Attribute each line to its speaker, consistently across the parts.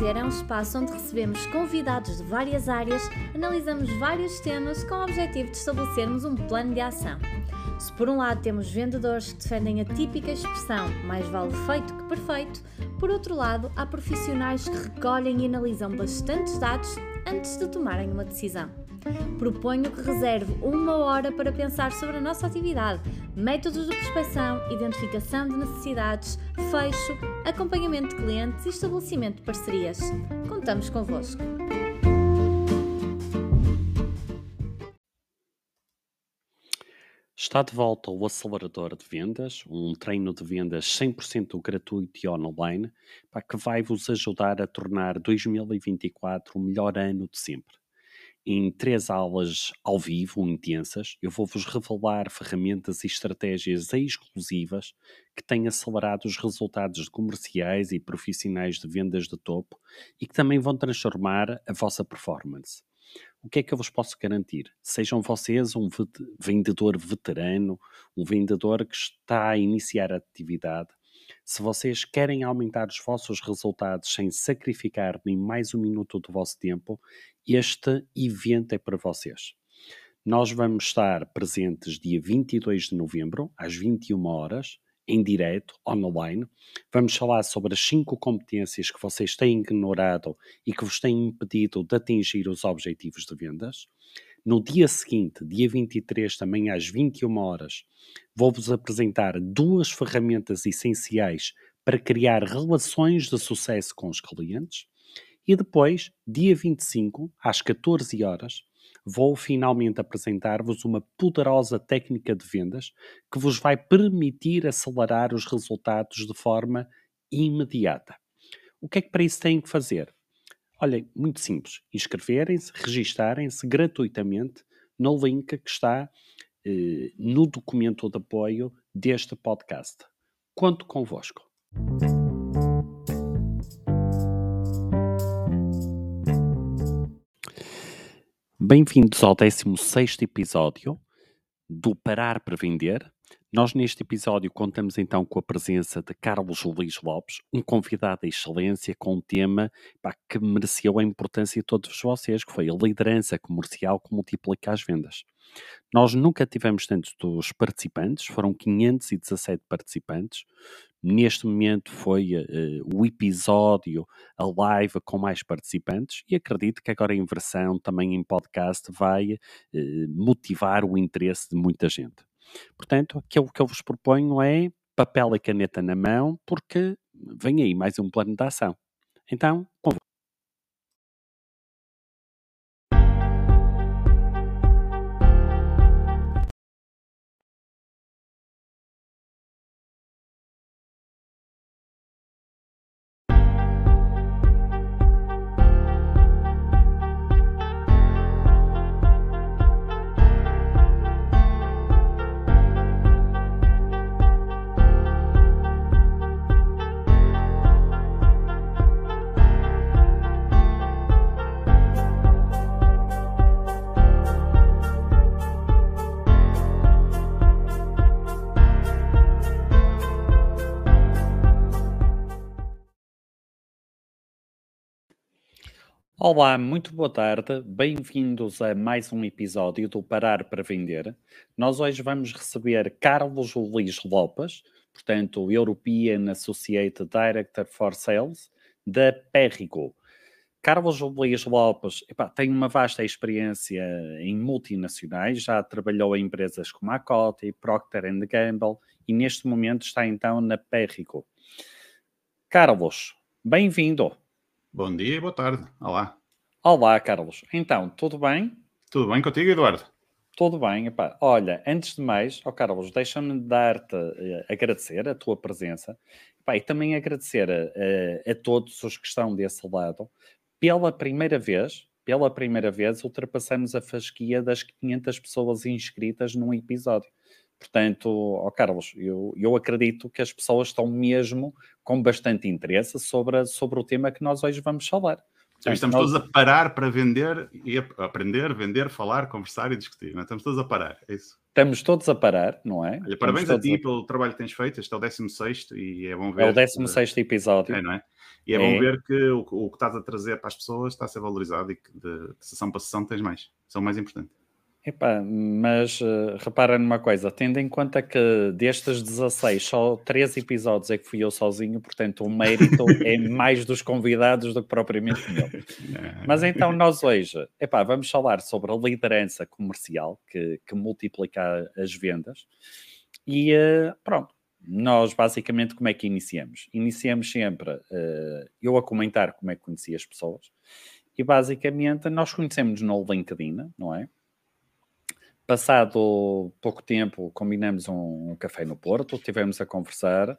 Speaker 1: Vender é um espaço onde recebemos convidados de várias áreas, analisamos vários temas com o objetivo de estabelecermos um plano de ação. Se por um lado temos vendedores que defendem a típica expressão mais vale feito que perfeito, por outro lado há profissionais que recolhem e analisam bastantes dados antes de tomarem uma decisão. Proponho que reserve uma hora para pensar sobre a nossa atividade, métodos de prospecção, identificação de necessidades, fecho, acompanhamento de clientes e estabelecimento de parcerias. Contamos convosco!
Speaker 2: Está de volta o Acelerador de Vendas, um treino de vendas 100% gratuito e online, que vai vos ajudar a tornar 2024 o melhor ano de sempre. Em três aulas ao vivo, intensas, eu vou-vos revelar ferramentas e estratégias exclusivas que têm acelerado os resultados comerciais e profissionais de vendas de topo e que também vão transformar a vossa performance o que é que eu vos posso garantir? Sejam vocês um vendedor veterano, um vendedor que está a iniciar a atividade, se vocês querem aumentar os vossos resultados sem sacrificar nem mais um minuto do vosso tempo, este evento é para vocês. Nós vamos estar presentes dia 22 de novembro, às 21 horas, em direto, online. Vamos falar sobre as cinco competências que vocês têm ignorado e que vos têm impedido de atingir os objetivos de vendas. No dia seguinte, dia 23, também às 21 horas, vou-vos apresentar duas ferramentas essenciais para criar relações de sucesso com os clientes. E depois, dia 25, às 14 horas, vou finalmente apresentar-vos uma poderosa técnica de vendas que vos vai permitir acelerar os resultados de forma imediata. O que é que para isso têm que fazer? Olhem, muito simples. Inscreverem-se, registarem-se gratuitamente no link que está eh, no documento de apoio deste podcast. Conto convosco. Bem-vindos ao 16 episódio do Parar para Vender. Nós, neste episódio, contamos então com a presença de Carlos Luís Lopes, um convidado de excelência com um tema pá, que mereceu a importância de todos vocês, que foi a liderança comercial que multiplica as vendas. Nós nunca tivemos tantos participantes, foram 517 participantes. Neste momento foi uh, o episódio, a live com mais participantes e acredito que agora em versão também em podcast vai uh, motivar o interesse de muita gente. Portanto, aquilo que eu vos proponho é papel e caneta na mão, porque vem aí mais um plano de ação. Então, convosco. Olá, muito boa tarde. Bem-vindos a mais um episódio do Parar para Vender. Nós hoje vamos receber Carlos Luís Lopes, portanto, European Associate Director for Sales da Perrigo. Carlos Luís Lopes epá, tem uma vasta experiência em multinacionais, já trabalhou em empresas como a Coty, Procter Gamble e neste momento está então na Perrigo. Carlos, bem-vindo.
Speaker 3: Bom dia e boa tarde. Olá.
Speaker 2: Olá, Carlos. Então, tudo bem?
Speaker 3: Tudo bem contigo, Eduardo?
Speaker 2: Tudo bem. Epá. Olha, antes de mais, oh, Carlos, deixa-me dar-te, uh, agradecer a tua presença epá, e também agradecer a todos os que estão desse lado. Pela primeira vez, pela primeira vez, ultrapassamos a fasquia das 500 pessoas inscritas num episódio. Portanto, oh Carlos, eu, eu acredito que as pessoas estão mesmo com bastante interesse sobre, sobre o tema que nós hoje vamos falar. O
Speaker 3: estamos nós... todos a parar para vender e aprender, vender, falar, conversar e discutir. Não é? Estamos todos a parar, é isso.
Speaker 4: Estamos todos a parar, não é?
Speaker 3: Olha, parabéns a ti a... pelo trabalho que tens feito. Este é o 16 e é bom ver.
Speaker 4: É o 16 que... episódio.
Speaker 3: É, não é? E é, é, bom ver que o, o, que estás a trazer para as pessoas está a ser valorizado e que de, de sessão para sessão tens mais. Isso é o mais importante.
Speaker 4: Epá, mas uh, repara numa coisa, tendo em conta que destes 16, só 3 episódios é que fui eu sozinho, portanto o mérito é mais dos convidados do que propriamente meu. Mas então nós hoje, epá, vamos falar sobre a liderança comercial que, que multiplica as vendas e uh, pronto, nós basicamente como é que iniciamos? Iniciamos sempre uh, eu a comentar como é que conheci as pessoas e basicamente nós conhecemos no LinkedIn, não é? Passado pouco tempo, combinamos um, um café no Porto, tivemos a conversar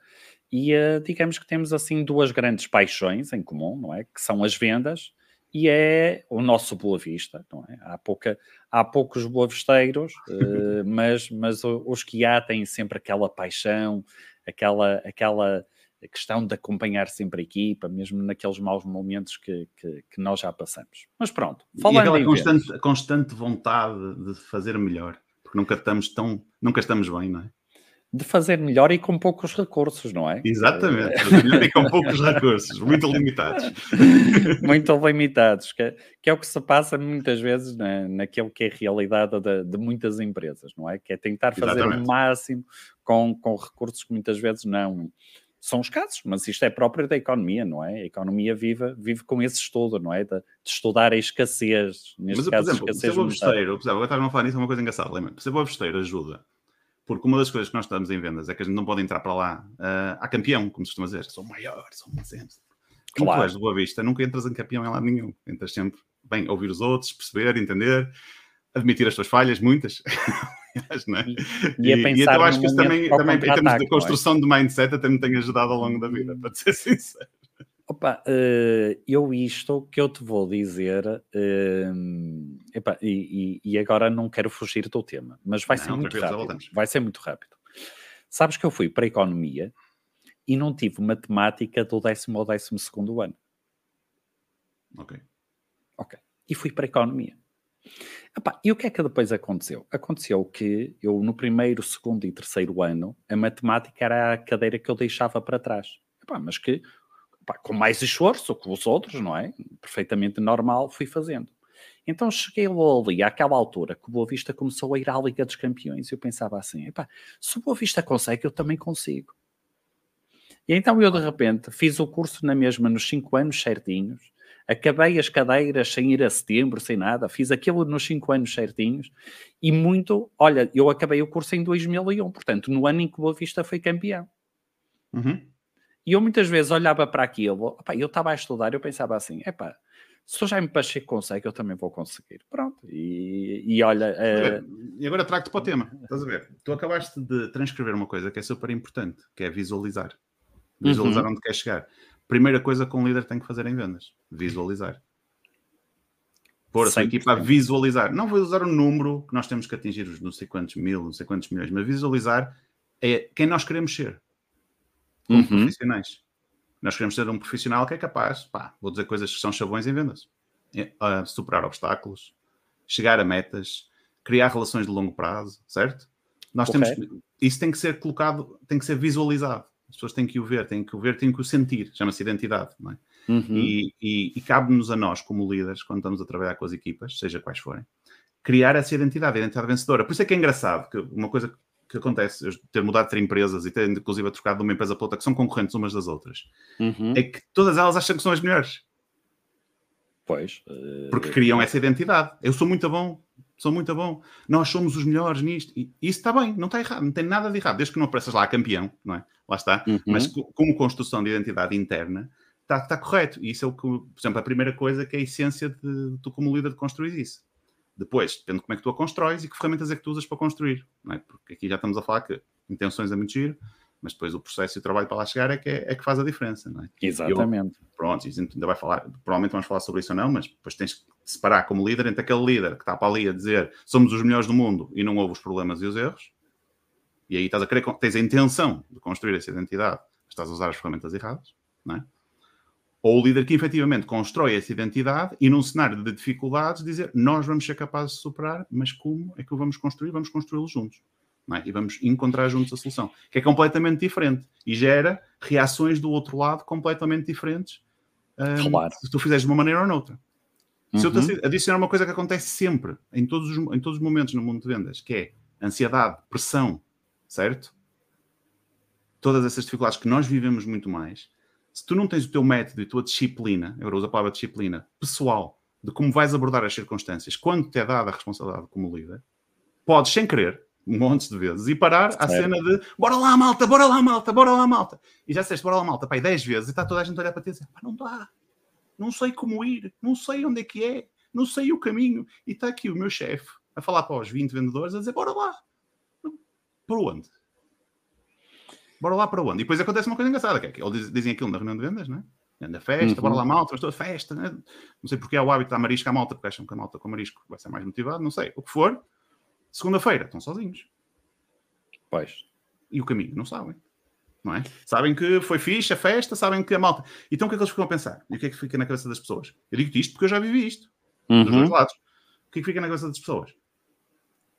Speaker 4: e uh, digamos que temos assim duas grandes paixões em comum, não é? Que são as vendas e é o nosso Boa Vista, não é? Há, pouca, há poucos boavisteiros, uh, mas, mas os que há têm sempre aquela paixão, aquela, aquela a questão de acompanhar sempre a equipa, mesmo naqueles maus momentos que, que, que nós já passamos. Mas pronto,
Speaker 3: falando e aquela constante, constante vontade de fazer melhor, porque nunca estamos tão, nunca estamos bem, não é?
Speaker 4: De fazer melhor e com poucos recursos, não é?
Speaker 3: Exatamente, melhor e com poucos recursos, muito limitados.
Speaker 4: muito limitados, que, que, é o que se passa muitas vezes na, naquilo que é a realidade de, de muitas empresas, não é? Que é tentar fazer Exatamente. o máximo com, com recursos que muitas vezes não, são escassos, mas isto é próprio da economia, não é? A economia vive, vive com esse estudo, não é? De, de estudar a escassez.
Speaker 3: Neste mas, caso, por exemplo, escassez ser besteiro, por exemplo, agora estás a falar nisso, é uma coisa engraçada, lembra? Ser besteiro ajuda. Porque uma das coisas que nós estamos em vendas é que a gente não pode entrar para lá uh, a campeão, como se costuma dizer, sou maior, sou um sempre. Como claro. tu és de boa vista, nunca entras em campeão em lado nenhum. Entras sempre, bem, ouvir os outros, perceber, entender, admitir as tuas falhas, muitas. não é? E, e, e então acho que isso também, também em termos de é? construção é? de mindset, até me tem ajudado ao longo da vida, para ser sincero.
Speaker 4: Opa, uh, eu isto que eu te vou dizer, uh, epa, e, e, agora não quero fugir do tema, mas vai não, ser muito rápido. Vai ser muito rápido. Sabes que eu fui para a economia e não tive matemática do décimo ao décimo segundo ano.
Speaker 3: Ok.
Speaker 4: Ok. E fui para a economia. Epá, e o que é que depois aconteceu? Aconteceu que eu, no primeiro, segundo e terceiro ano, a matemática era a cadeira que eu deixava para trás. Epá, mas que, epá, com mais esforço que os outros, não é? Perfeitamente normal, fui fazendo. Então cheguei ali, àquela altura, que o Boa Vista começou a ir à Liga dos Campeões, e eu pensava assim: epá, se o Boa Vista consegue, eu também consigo. E então eu, de repente, fiz o curso na mesma, nos 5 anos certinhos, acabei as cadeiras sem ir a setembro, sem nada, fiz aquilo nos 5 anos certinhos e muito, olha, eu acabei o curso em 2001, portanto, no ano em que o Boa Vista foi campeão.
Speaker 3: Uhum.
Speaker 4: E eu muitas vezes olhava para aquilo, opa, eu estava a estudar, eu pensava assim, epá, se o Jaime Pacheco consegue, eu também vou conseguir. Pronto. E, e olha.
Speaker 3: Uh... E agora trago-te para o tema. Estás a ver? Tu acabaste de transcrever uma coisa que é super importante, que é visualizar. Visualizar uhum. onde quer chegar primeira coisa que um líder tem que fazer em vendas: visualizar. Pôr a sua equipa a visualizar. Não visualizar o número que nós temos que atingir, os não sei quantos mil, não sei quantos milhões, mas visualizar é quem nós queremos ser como uhum. profissionais. Nós queremos ser um profissional que é capaz, pá, vou dizer coisas que são chavões em vendas. É, superar obstáculos, chegar a metas, criar relações de longo prazo, certo? Nós temos isso tem que ser colocado, tem que ser visualizado. As pessoas têm que o ver, têm que o ver, têm que o sentir. Chama-se identidade, não é? Uhum. E, e, e cabe-nos a nós, como líderes, quando estamos a trabalhar com as equipas, seja quais forem, criar essa identidade, a identidade vencedora. Por isso é que é engraçado que uma coisa que acontece, eu ter mudado de empresas e ter inclusive trocado de uma empresa para outra, que são concorrentes umas das outras, uhum. é que todas elas acham que são as melhores.
Speaker 4: Pois.
Speaker 3: Uh... Porque criam essa identidade. Eu sou muito bom, sou muito bom. Nós somos os melhores nisto. E isso está bem, não está errado, não tem nada de errado, desde que não apareças lá campeão, não é? Lá está. Uhum. Mas como construção de identidade interna, está, está correto. E isso é o que, por exemplo, a primeira coisa que é a essência de tu, como líder, de construir isso. Depois, depende de como é que tu a constróis e que ferramentas é que tu usas para construir, não é? Porque aqui já estamos a falar que intenções é muito giro, mas depois o processo e o trabalho para lá chegar é que, é, é que faz a diferença, não é?
Speaker 4: Exatamente.
Speaker 3: Eu, pronto, ainda vai falar, provavelmente vamos falar sobre isso ou não, mas depois tens que separar como líder entre aquele líder que está para ali a dizer somos os melhores do mundo e não ouve os problemas e os erros, e aí estás a querer, tens a intenção de construir essa identidade, estás a usar as ferramentas erradas, não é? Ou o líder que efetivamente constrói essa identidade e num cenário de dificuldades dizer nós vamos ser capazes de superar, mas como é que o vamos construir? Vamos construí-lo juntos. É? E vamos encontrar juntos a solução. Que é completamente diferente e gera reações do outro lado completamente diferentes um,
Speaker 4: Claro.
Speaker 3: se tu fizeres de uma maneira ou noutra. Se eu
Speaker 4: Uhum.
Speaker 3: te adicionar uma coisa que acontece sempre, em todos, os, em todos os momentos no mundo de vendas, que é ansiedade, pressão, certo? Todas essas dificuldades que nós vivemos muito mais. Se tu não tens o teu método e a tua disciplina, eu uso a palavra disciplina, pessoal, de como vais abordar as circunstâncias, quando te é dada a responsabilidade como líder, podes, sem querer, montes de vezes, e parar à cena de bora lá, malta, bora lá, malta, bora lá, malta. E já disseste bora lá, malta, pai, 10 vezes, e está toda a gente a olhar para ti e dizer, pá, não dá, não sei como ir, não sei onde é que é, não sei o caminho. E está aqui o meu chefe a falar para os 20 vendedores a dizer: bora lá. Para onde? Bora lá para onde? E depois acontece uma coisa engraçada, que é que eles diz- dizem aquilo na reunião de vendas, né? Anda festa,
Speaker 4: Uhum.
Speaker 3: bora lá malta, mas toda festa, né? Não sei porque há o hábito da marisco à malta, porque acham que a malta com marisco vai ser mais motivado, não sei. O que for, segunda-feira estão sozinhos.
Speaker 4: Pois.
Speaker 3: E o caminho, não sabem. Não é? Sabem que foi fixe a festa, sabem que a malta. Então o que é que eles ficam a pensar? E o que é que fica na cabeça das pessoas? Eu digo isto porque eu já vivi isto dos dois
Speaker 4: Uhum.
Speaker 3: lados. O que é que fica na cabeça das pessoas?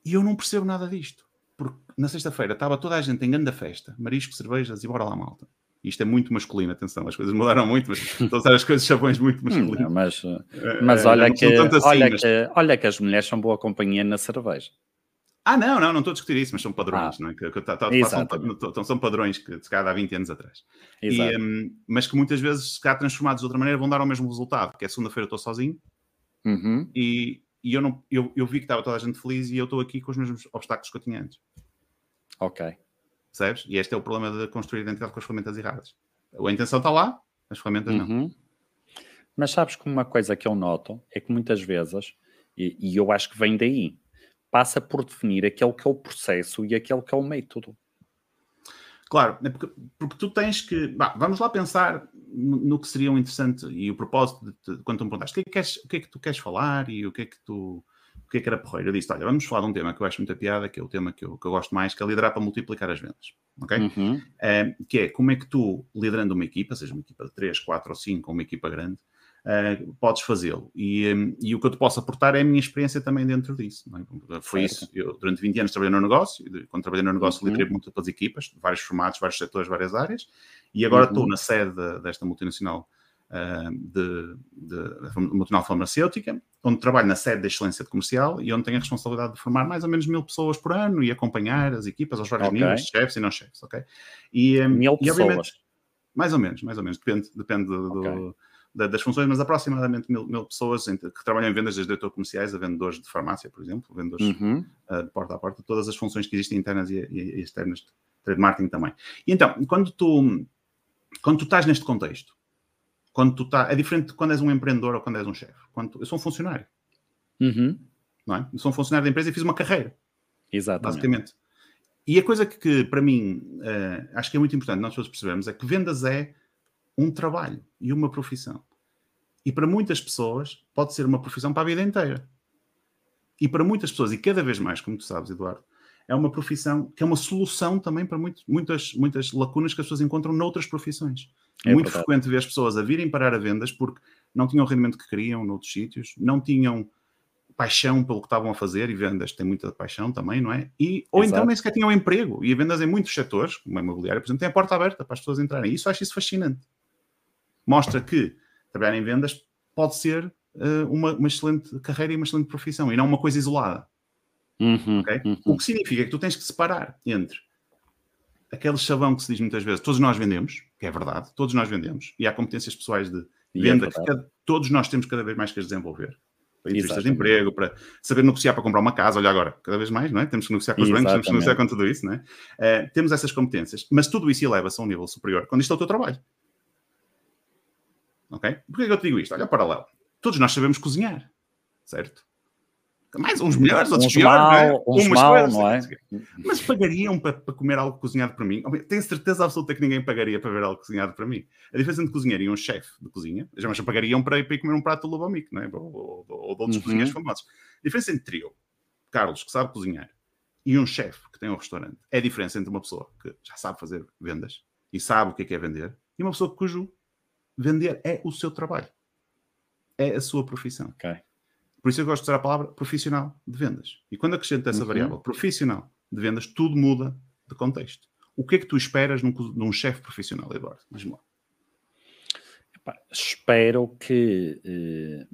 Speaker 3: E eu não percebo nada disto. Porque na sexta-feira estava toda a gente em grande festa, marisco, cervejas e bora lá, malta. Isto é muito masculino, atenção, as coisas mudaram muito, mas estão a usar as coisas chavões muito
Speaker 4: Hum,
Speaker 3: masculinos.
Speaker 4: mas,
Speaker 3: Eh,
Speaker 4: mas
Speaker 3: eh,
Speaker 4: olha,
Speaker 3: não
Speaker 4: que,
Speaker 3: assim,
Speaker 4: olha,
Speaker 3: mas-
Speaker 4: que, olha que as mulheres são boa companhia na cerveja.
Speaker 3: Ah, não, não, não estou a discutir isso, mas são padrões,
Speaker 4: Ah.
Speaker 3: não é? Que, que, tá- tá-
Speaker 4: Exatamente.
Speaker 3: são, são padrões que se calhar há 20 anos atrás. E, hum, mas que muitas vezes, se calhar transformados de outra maneira, vão dar ao mesmo resultado, que é segunda-feira eu estou sozinho,
Speaker 4: Uhum.
Speaker 3: e, e eu, não, eu, eu vi que estava toda a gente feliz e eu estou aqui com os mesmos obstáculos que eu tinha antes.
Speaker 4: Ok.
Speaker 3: Percebes? E este é o problema de construir identidade com as ferramentas erradas. A intenção está lá, as ferramentas não.
Speaker 4: Uhum. Mas sabes que uma coisa que eu noto é que muitas vezes, e, e eu acho que vem daí, passa por definir aquele que é o processo e aquele que é o método.
Speaker 3: Claro, é porque, porque tu tens que. bah, vamos lá pensar no, que seria um interessante e o propósito de, de- quando tu me perguntaste o que, é que queres- o que é que tu queres falar e o que é que tu. O que é que era porreiro? Eu disse: olha, vamos falar de um tema que eu acho muita piada, que é o tema que eu, que eu gosto mais, que é liderar para multiplicar as vendas. Ok?
Speaker 4: Uhum.
Speaker 3: Eh, que é como é que tu, liderando uma equipa, seja uma equipa de 3, 4 ou 5, ou uma equipa grande, eh, podes fazê-lo. E, eh, e o que eu te posso aportar é a minha experiência também dentro disso. é? Foi isso. Eu, durante 20 anos, trabalhei no negócio. Quando trabalhei no negócio,
Speaker 4: Uhum.
Speaker 3: liderei múltiplas equipas, de vários formatos, vários setores, várias áreas. E agora
Speaker 4: Uhum.
Speaker 3: estou na sede de- desta multinacional. eh, de, de, multinacional farmacêutica, onde trabalho na sede da excelência de comercial e onde tenho a responsabilidade de formar mais ou menos mil pessoas por ano e acompanhar as equipas aos vários
Speaker 4: Ok.
Speaker 3: níveis, chefes e não chefes, ok? E, eh,
Speaker 4: Mil
Speaker 3: e, obviamente,
Speaker 4: pessoas.
Speaker 3: mais ou menos, mais ou menos, depende, depende do- do-. Da- das funções, mas aproximadamente mil, mil pessoas que trabalham em vendas, desde diretores comerciais a vendedores de farmácia, por exemplo, vendedores
Speaker 4: Uhum.
Speaker 3: uh, de porta a porta, todas as funções que existem internas e, e- e externas de trade marketing também. E então, quando tu, quando tu estás neste contexto, quando tu tá, é diferente de quando és um empreendedor ou quando és um chefe. Quando tu- eu sou um funcionário,
Speaker 4: Uhum.
Speaker 3: não é? Eu sou um funcionário da empresa e fiz uma carreira
Speaker 4: Exatamente.
Speaker 3: basicamente. E a coisa que, que, para mim, eh, acho que é muito importante nós todos percebermos é que vendas é um trabalho e uma profissão. E para muitas pessoas pode ser uma profissão para a vida inteira. E para muitas pessoas, e cada vez mais, como tu sabes, Eduardo, é uma profissão que é uma solução também para muito- muitas, muitas lacunas que as pessoas encontram noutras profissões.
Speaker 4: É
Speaker 3: muito
Speaker 4: verdade.
Speaker 3: frequente ver as pessoas a virem parar a vendas porque não tinham o rendimento que queriam noutros sítios, não tinham paixão pelo que estavam a fazer, e vendas tem muita paixão também, não é? E, ou então
Speaker 4: Exato.
Speaker 3: nem sequer tinham emprego, e a vendas em muitos setores, como a imobiliária, por exemplo, tem a porta aberta para as pessoas entrarem. Isso eu acho isso fascinante. Mostra que trabalhar em vendas pode ser eh, uma, uma excelente carreira e uma excelente profissão, e não uma coisa isolada.
Speaker 4: Uhum.
Speaker 3: Ok?
Speaker 4: Uhum.
Speaker 3: O que significa que tu tens que separar entre aquele chavão que se diz muitas vezes, todos nós vendemos, que é verdade, todos nós vendemos, e há competências pessoais de
Speaker 4: é
Speaker 3: venda que
Speaker 4: verdade.
Speaker 3: cada- todos nós temos cada vez mais que as desenvolver. Para entrevistas de
Speaker 4: Exatamente.
Speaker 3: emprego, para saber negociar para comprar uma casa, olha agora, cada vez mais, não é? Temos que negociar com os bancos, temos que negociar com tudo isso, não é? Eh, temos essas competências, mas tudo isso eleva-se a um nível superior quando isto é o teu trabalho. Ok? Porquê que eu te digo isto? Olha o paralelo. Todos nós sabemos cozinhar, certo? Mais uns melhores, outros
Speaker 4: Uns
Speaker 3: piores, não é?
Speaker 4: mal, uns
Speaker 3: Umas
Speaker 4: mal,
Speaker 3: coisas,
Speaker 4: não é?
Speaker 3: mas pagariam para, para comer algo cozinhado para mim? Tenho certeza absoluta que ninguém pagaria para ver algo cozinhado para mim. A diferença entre cozinheiro e um chefe de cozinha, já mas pagariam para ir, para ir comer um prato de Lubomik, não é? Ou, ou, ou de outros
Speaker 4: Uhum.
Speaker 3: cozinheiros famosos. A diferença entre eu, Carlos, que sabe cozinhar, e um chefe que tem um restaurante, é a diferença entre uma pessoa que já sabe fazer vendas e sabe o que é que é vender, e uma pessoa cujo vender é o seu trabalho. É a sua profissão.
Speaker 4: Ok.
Speaker 3: Por isso eu gosto de usar a palavra profissional de vendas. E quando acrescento essa
Speaker 4: Uhum.
Speaker 3: variável profissional de vendas, tudo muda de contexto. O que é que tu esperas num, num chefe profissional, Eduardo? Diz-me lá.
Speaker 4: Epá, espero que, eh,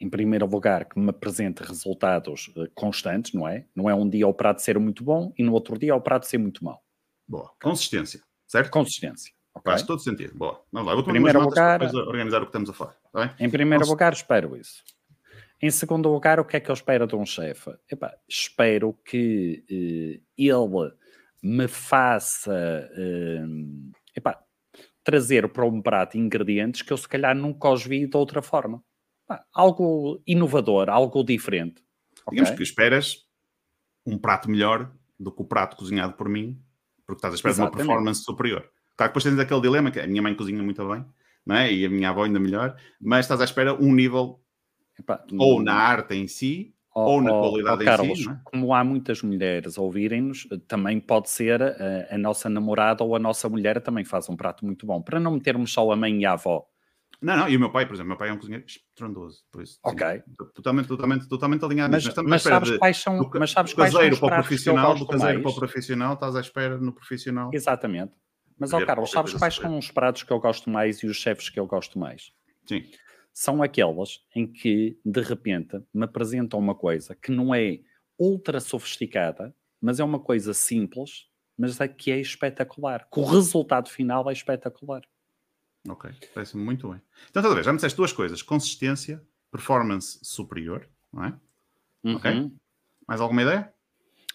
Speaker 4: em primeiro lugar, que me apresente resultados eh, constantes, não é? Não é um dia o prato ser muito bom e no outro dia o prato ser muito mau.
Speaker 3: Boa. Consistência, certo?
Speaker 4: Consistência. Ok?
Speaker 3: Faz todo sentido. Boa. Vamos lá. Eu vou tomar
Speaker 4: Primeiro lugar-
Speaker 3: organizar o que estamos a falar. Bem?
Speaker 4: Em primeiro lugar, espero isso. Em segundo lugar, o que é que eu espero de um chefe? Epá, espero que eh, ele me faça eh, epá, trazer para um prato ingredientes que eu se calhar nunca os vi de outra forma. Epá, algo inovador, algo diferente.
Speaker 3: Digamos que esperas um prato melhor do que o prato cozinhado por mim, porque estás à espera de uma performance superior. Claro que depois tens aquele dilema que a minha mãe cozinha muito bem, não é? E a minha avó ainda melhor, mas estás à espera um nível
Speaker 4: Epá,
Speaker 3: ou na arte em si,
Speaker 4: Ó-
Speaker 3: ou na qualidade em
Speaker 4: Carlos,
Speaker 3: si, não é?
Speaker 4: como há muitas mulheres a ouvirem-nos, eh, também pode ser eh, a, nossa namorada ou a nossa mulher também faz um prato muito bom. Para não metermos só a mãe e a avó.
Speaker 3: Não, não, e o meu pai, por exemplo, meu pai é um cozinheiro estrondoso, por isso. sim,
Speaker 4: Ok.
Speaker 3: totalmente, totalmente, totalmente alinhado.
Speaker 4: Mas, mas
Speaker 3: espera
Speaker 4: sabes
Speaker 3: de-
Speaker 4: quais são,
Speaker 3: do,
Speaker 4: mas sabes
Speaker 3: do
Speaker 4: quais são
Speaker 3: caseiro
Speaker 4: os
Speaker 3: para o profissional, do caseiro para o
Speaker 4: mais?
Speaker 3: profissional, estás à espera no profissional.
Speaker 4: Exatamente. Mas, ó Carlos, sabes quais são os pratos que eu gosto mais e os chefes que eu gosto mais?
Speaker 3: Sim.
Speaker 4: São aqueles em que, de repente, me apresentam uma coisa que não é ultra sofisticada, mas é uma coisa simples, mas é que é espetacular. Que o resultado final é espetacular.
Speaker 3: Ok, parece-me muito bem. Então, estás a ver, já me disseste duas coisas: consistência, performance superior, não é? Ok.
Speaker 4: Uhum.
Speaker 3: Mais alguma ideia?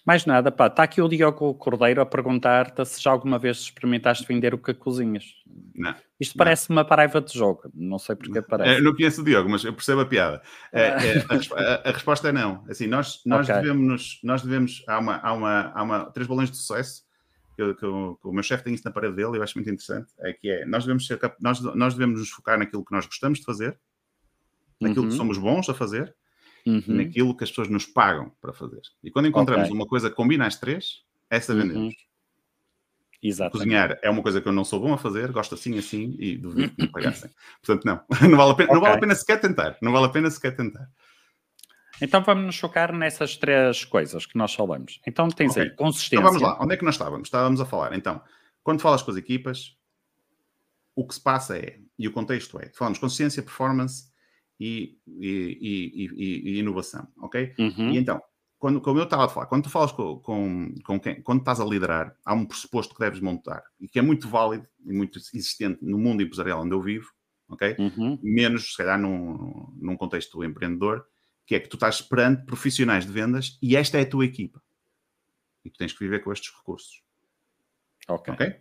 Speaker 4: Mais nada, pá. Está aqui o Diogo Cordeiro a perguntar-te se já alguma vez experimentaste vender o que cozinhas.
Speaker 3: Não.
Speaker 4: Isto
Speaker 3: Não.
Speaker 4: parece uma paraiva de jogo. Não sei porque parece.
Speaker 3: não conheço o Diogo, mas eu percebo a piada. É, é, a, a- resposta é não. Assim, nós, nós
Speaker 4: Ok.
Speaker 3: devemos, nós devemos, há uma, há uma, há uma, três balões de sucesso que, eu- que o- que o meu chefe tem isso na parede dele, eu acho muito interessante, é que é, nós devemos, ser, nós, nós devemos nos focar naquilo que nós gostamos de fazer, naquilo
Speaker 4: Uhum.
Speaker 3: que somos bons a fazer,
Speaker 4: Uhum.
Speaker 3: naquilo que as pessoas nos pagam para fazer. E quando encontramos
Speaker 4: Ok.
Speaker 3: uma coisa que combina as três, essa
Speaker 4: Uhum.
Speaker 3: vendemos.
Speaker 4: Exatamente.
Speaker 3: Cozinhar é uma coisa que eu não sou bom a fazer, gosto assim, assim, e duvido que me pagassem. Portanto, não. Não vale, a pena, não
Speaker 4: Ok.
Speaker 3: vale a pena sequer tentar. Não vale a pena sequer tentar.
Speaker 4: Então vamos nos focar nessas três coisas que nós falamos. Então tens
Speaker 3: Ok.
Speaker 4: aí consistência.
Speaker 3: Então vamos lá. Onde é que nós estávamos? Estávamos a falar. Então, quando falas com as equipas, o que se passa é, e o contexto é, falamos consciência, performance e, e- e- e- inovação, ok?
Speaker 4: Uhum.
Speaker 3: E então, quando, como eu estava a falar, quando tu falas com, com, com quem, quando estás a liderar, há um pressuposto que deves montar e que é muito válido e muito existente no mundo empresarial onde eu vivo, ok?
Speaker 4: Uhum.
Speaker 3: Menos, se calhar, num, num contexto empreendedor, que é que tu estás perante profissionais de vendas e esta é a tua equipa. E tu tens que viver com estes recursos,
Speaker 4: Ok.
Speaker 3: ok?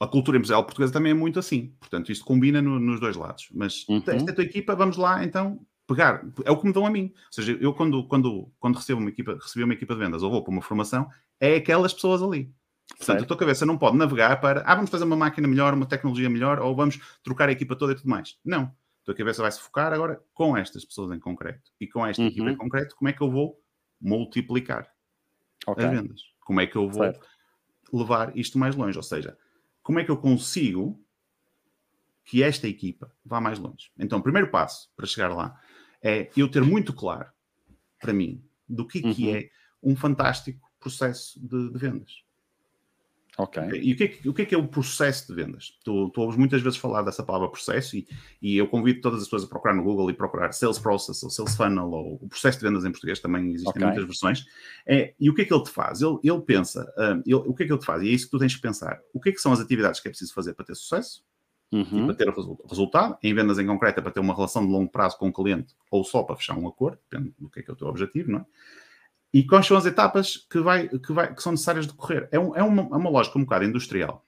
Speaker 3: A cultura empresarial portuguesa também é muito assim. Portanto, isto combina no- nos dois lados. Mas
Speaker 4: Uhum.
Speaker 3: esta é a tua equipa, vamos lá então pegar. É o que me dão a mim. Ou seja, eu quando, quando, quando recebo uma equipa, recebi uma equipa de vendas ou vou para uma formação, é aquelas pessoas ali. Portanto,
Speaker 4: Certo.
Speaker 3: a tua cabeça não pode navegar para ah, vamos fazer uma máquina melhor, uma tecnologia melhor, ou vamos trocar a equipa toda e tudo mais. Não. A tua cabeça vai se focar agora com estas pessoas em concreto. E com esta
Speaker 4: Uhum.
Speaker 3: equipa em concreto, como é que eu vou multiplicar
Speaker 4: Ok.
Speaker 3: as vendas? Como é que eu vou
Speaker 4: Certo.
Speaker 3: levar isto mais longe? Ou seja, como é que eu consigo que esta equipa vá mais longe? Então, o primeiro passo para chegar lá é eu ter muito claro para mim do que, que
Speaker 4: Uhum.
Speaker 3: é um fantástico processo de, de vendas.
Speaker 4: Ok.
Speaker 3: E o que, é que, o que é que é o processo de vendas? Tu, tu ouves muitas vezes falar dessa palavra processo e, e eu convido todas as pessoas a procurar no Google e procurar Sales Process ou Sales Funnel ou o processo de vendas em português, também existem
Speaker 4: Ok.
Speaker 3: muitas versões. É, e o que é que ele te faz? Ele, ele pensa, ah, ele- o que é que ele te faz? E é isso que tu tens que pensar. O que é que são as atividades que é preciso fazer para ter sucesso e
Speaker 4: Uhum.
Speaker 3: para ter resultado? Em vendas em concreto é para ter uma relação de longo prazo com o cliente ou só para fechar um acordo, depende do que é que é o teu objetivo, não é? E quais são as etapas que, vai, que, vai, que são necessárias de correr? É, um- é uma, é uma lógica um bocado industrial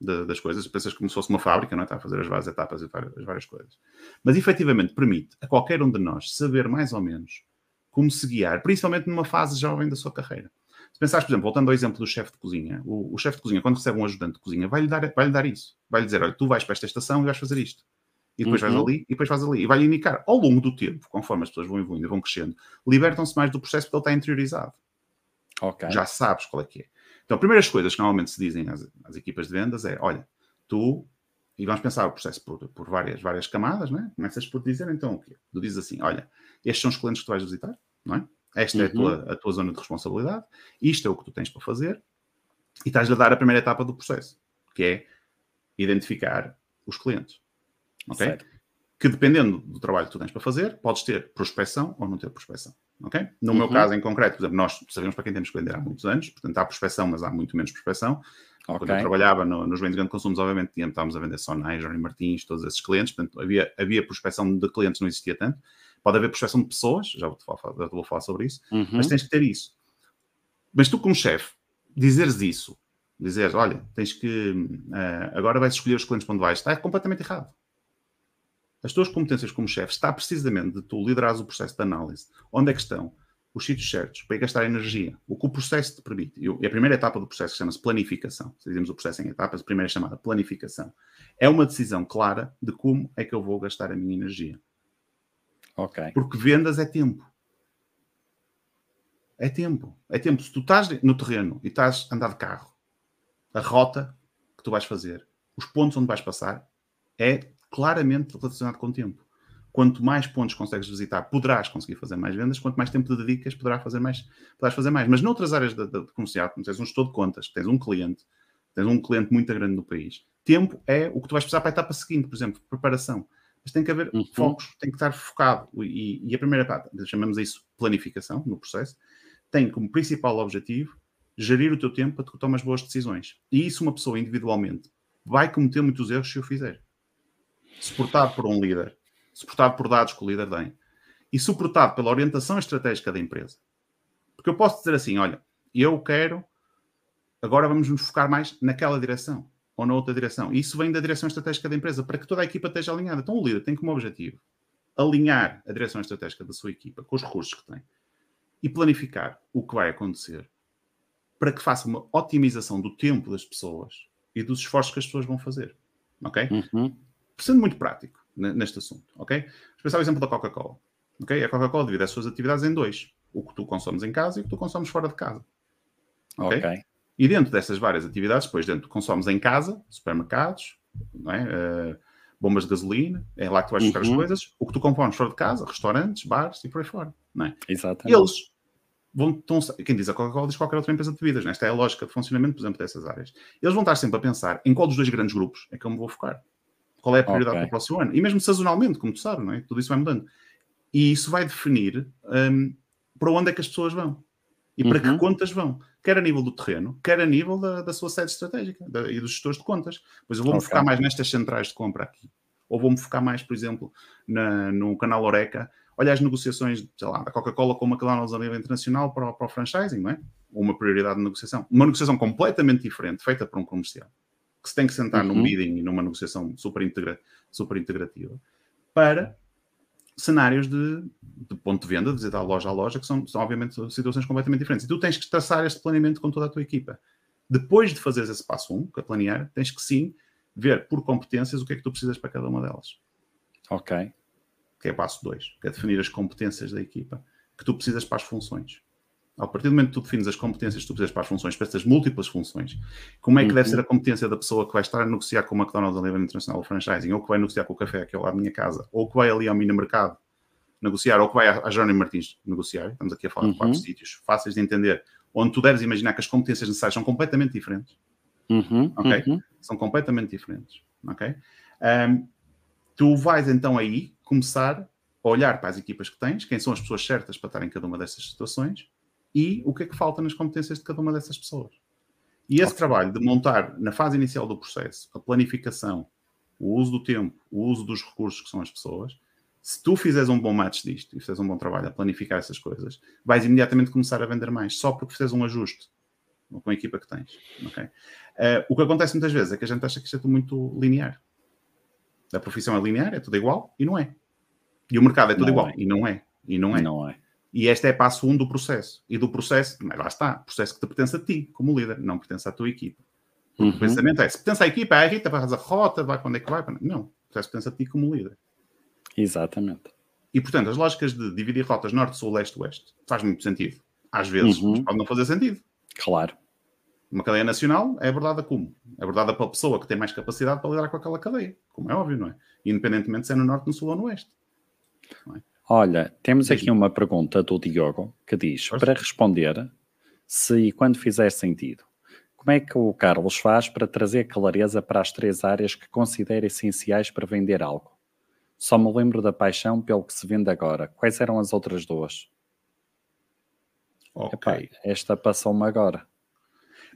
Speaker 3: de- das coisas. Pensas como se fosse uma fábrica, não é? Está a fazer as várias etapas e as várias coisas. Mas efetivamente permite a qualquer um de nós saber mais ou menos como se guiar, principalmente numa fase jovem da sua carreira. Se pensares, por exemplo, voltando ao exemplo do chefe de cozinha, o, o chefe de cozinha, quando recebe um ajudante de cozinha, vai-lhe dar, vai dar isso. Vai-lhe dizer: olha, tu vais para esta estação e vais fazer isto. E depois
Speaker 4: Uhum.
Speaker 3: vais ali, e depois vais ali. E vai-lhe indicar, ao longo do tempo, conforme as pessoas vão evoluindo e vão crescendo, libertam-se mais do processo porque ele está interiorizado
Speaker 4: Ok.
Speaker 3: já sabes qual é que é. Então, as primeiras coisas que normalmente se dizem às, às equipas de vendas é: olha, tu e vamos pensar o processo por, por várias, várias camadas, não é? Começas por dizer, então, o quê? Tu dizes assim, olha, estes são os clientes que tu vais visitar, não é? Esta uhum. é a tua, uhum. a tua zona de responsabilidade, isto é o que tu tens para fazer, e estás-lhe a dar a primeira etapa do processo, que é identificar os clientes. Ok? Certo. Que dependendo do trabalho que tu tens para fazer, podes ter prospecção ou não ter prospecção. Ok? No uhum. meu caso em concreto, por exemplo, nós sabemos para quem temos que vender há muitos anos, portanto há prospecção, mas há muito menos prospecção. Okay. Quando eu trabalhava no, nos bens de grande consumo, obviamente estávamos a vender só Niger e Martins, todos esses clientes, portanto havia, havia prospecção de clientes, não existia tanto. Pode haver prospecção de pessoas, já vou, falar, já vou falar sobre isso, uhum. mas tens que ter isso. Mas tu, como chefe, dizeres isso, dizeres, olha, tens que. Uh, agora vais escolher os clientes para onde vais, está completamente errado. As tuas competências como chefe está precisamente de tu liderares o processo de análise. Onde é que estão os sítios certos para gastar energia? O que o processo te permite. E a primeira etapa do processo chama-se planificação. Se dizemos o processo em etapas, a primeira é chamada planificação. É uma decisão clara de como é que eu vou gastar a minha energia.
Speaker 4: Ok.
Speaker 3: Porque vendas é tempo. É tempo. É tempo. Se tu estás no terreno e estás a andar de carro, a rota que tu vais fazer, os pontos onde vais passar, é claramente relacionado com o tempo. Quanto mais pontos consegues visitar, poderás conseguir fazer mais vendas. Quanto mais tempo te dedicas, poderás fazer mais. Poderás fazer mais. Mas noutras áreas da, da comercial, como tens um gestor de contas, tens um cliente, tens um cliente muito grande no país, tempo é o que tu vais precisar para a etapa seguinte, por exemplo, preparação. Mas tem que haver uhum. focos, tem que estar focado. E, e a primeira parte, chamamos isso planificação no processo, tem como principal objetivo gerir o teu tempo para que tu tomas boas decisões. E isso uma pessoa individualmente vai cometer muitos erros se o fizer. Suportado por um líder, suportado por dados que o líder tem e suportado pela orientação estratégica da empresa. Porque eu posso dizer assim, olha, eu quero, agora vamos nos focar mais naquela direção ou na outra direção. E isso vem da direção estratégica da empresa, para que toda a equipa esteja alinhada. Então o líder tem como objetivo alinhar a direção estratégica da sua equipa com os recursos que tem e planificar o que vai acontecer para que faça uma otimização do tempo das pessoas e dos esforços que as pessoas vão fazer. Ok? Uhum. Sendo muito prático neste assunto. Ok? Vamos pensar o exemplo da Coca-Cola. Ok? A Coca-Cola divide as suas atividades em dois: o que tu consomes em casa e o que tu consomes fora de casa. Ok? okay. E dentro dessas várias atividades, depois dentro consomes em casa, supermercados, é? uh, bombas de gasolina, é lá que tu vais buscar uhum. as coisas, o que tu consomes fora de casa, restaurantes, bares e por aí fora. Não é?
Speaker 4: Exatamente.
Speaker 3: Eles vão, estão, quem diz a Coca-Cola diz qualquer outra empresa de bebidas. Né? Esta é a lógica de funcionamento, por exemplo, dessas áreas. Eles vão estar sempre a pensar em qual dos dois grandes grupos é que eu me vou focar. Qual é a prioridade okay. para o próximo ano? E mesmo sazonalmente, como tu sabes, não é? tudo isso vai mudando. E isso vai definir um, para onde é que as pessoas vão e para uhum. que contas vão, quer a nível do terreno, quer a nível da, da sua sede estratégica da, e dos gestores de contas. Pois eu vou-me okay. focar mais nestas centrais de compra aqui. Ou vou-me focar mais, por exemplo, na, no canal Oreca, olha as negociações, sei lá, da Coca-Cola com o McDonald's a nível internacional para, para o franchising, não é? Uma prioridade de negociação. Uma negociação completamente diferente, feita por um comercial, que se tem que sentar uhum. num bidding e numa negociação super, integra, super integrativa, para cenários de, de, ponto de venda, de visitar loja a loja, que são, são obviamente situações completamente diferentes. E tu tens que traçar este planeamento com toda a tua equipa. Depois de fazeres esse passo 1, um, que é planear, tens que sim ver por competências o que é que tu precisas para cada uma delas.
Speaker 4: Ok.
Speaker 3: Que é passo 2, que é definir as competências da equipa que tu precisas para as funções. A partir do momento que tu defines as competências que tu precisas para as funções, para estas múltiplas funções, como é que uhum. deve ser a competência da pessoa que vai estar a negociar com o McDonald's a nível internacional franchising, ou que vai negociar com o café aqui ao lado da minha casa, ou que vai ali ao mini mercado negociar, ou que vai à Johnny Martins negociar, estamos aqui a falar uhum. de quatro uhum. sítios fáceis de entender, onde tu deves imaginar que as competências necessárias são completamente diferentes.
Speaker 4: Uhum.
Speaker 3: Ok? Uhum. São completamente diferentes. Ok? Um, tu vais então aí começar a olhar para as equipas que tens, quem são as pessoas certas para estar em cada uma dessas situações, e o que é que falta nas competências de cada uma dessas pessoas. E esse trabalho de montar, na fase inicial do processo, a planificação, o uso do tempo, o uso dos recursos que são as pessoas, se tu fizeres um bom match disto e fizeres um bom trabalho a planificar essas coisas, vais imediatamente começar a vender mais, só porque fizeres um ajuste com a equipa que tens. Okay? Uh, o que acontece muitas vezes é que a gente acha que isto é tudo muito linear. A profissão é linear, é tudo igual, e não é. E o mercado é tudo não igual, é. e não é. E não é.
Speaker 4: Não é.
Speaker 3: E este é passo um do processo. E do processo, mas lá está, processo que te pertence a ti, como líder, não pertence à tua equipa. Uhum. O pensamento é, se pertence à equipa, é a Rita vai fazer a rota, vai quando é que vai. Não, o processo pertence a ti como líder.
Speaker 4: Exatamente.
Speaker 3: E, portanto, as lógicas de dividir rotas norte, sul, leste, oeste faz muito sentido. Às vezes, uhum. mas pode não fazer sentido.
Speaker 4: Claro.
Speaker 3: Uma cadeia nacional é abordada como? É abordada pela pessoa que tem mais capacidade para lidar com aquela cadeia, como é óbvio, não é? Independentemente se é no norte, no sul ou no oeste.
Speaker 4: É? Olha, temos aqui uma pergunta do Diogo que diz: para responder, se e quando fizer sentido, como é que o Carlos faz para trazer clareza para as três áreas que considera essenciais para vender algo? Só me lembro da paixão pelo que se vende agora. Quais eram as outras duas? Ok. Epá, esta passou-me agora.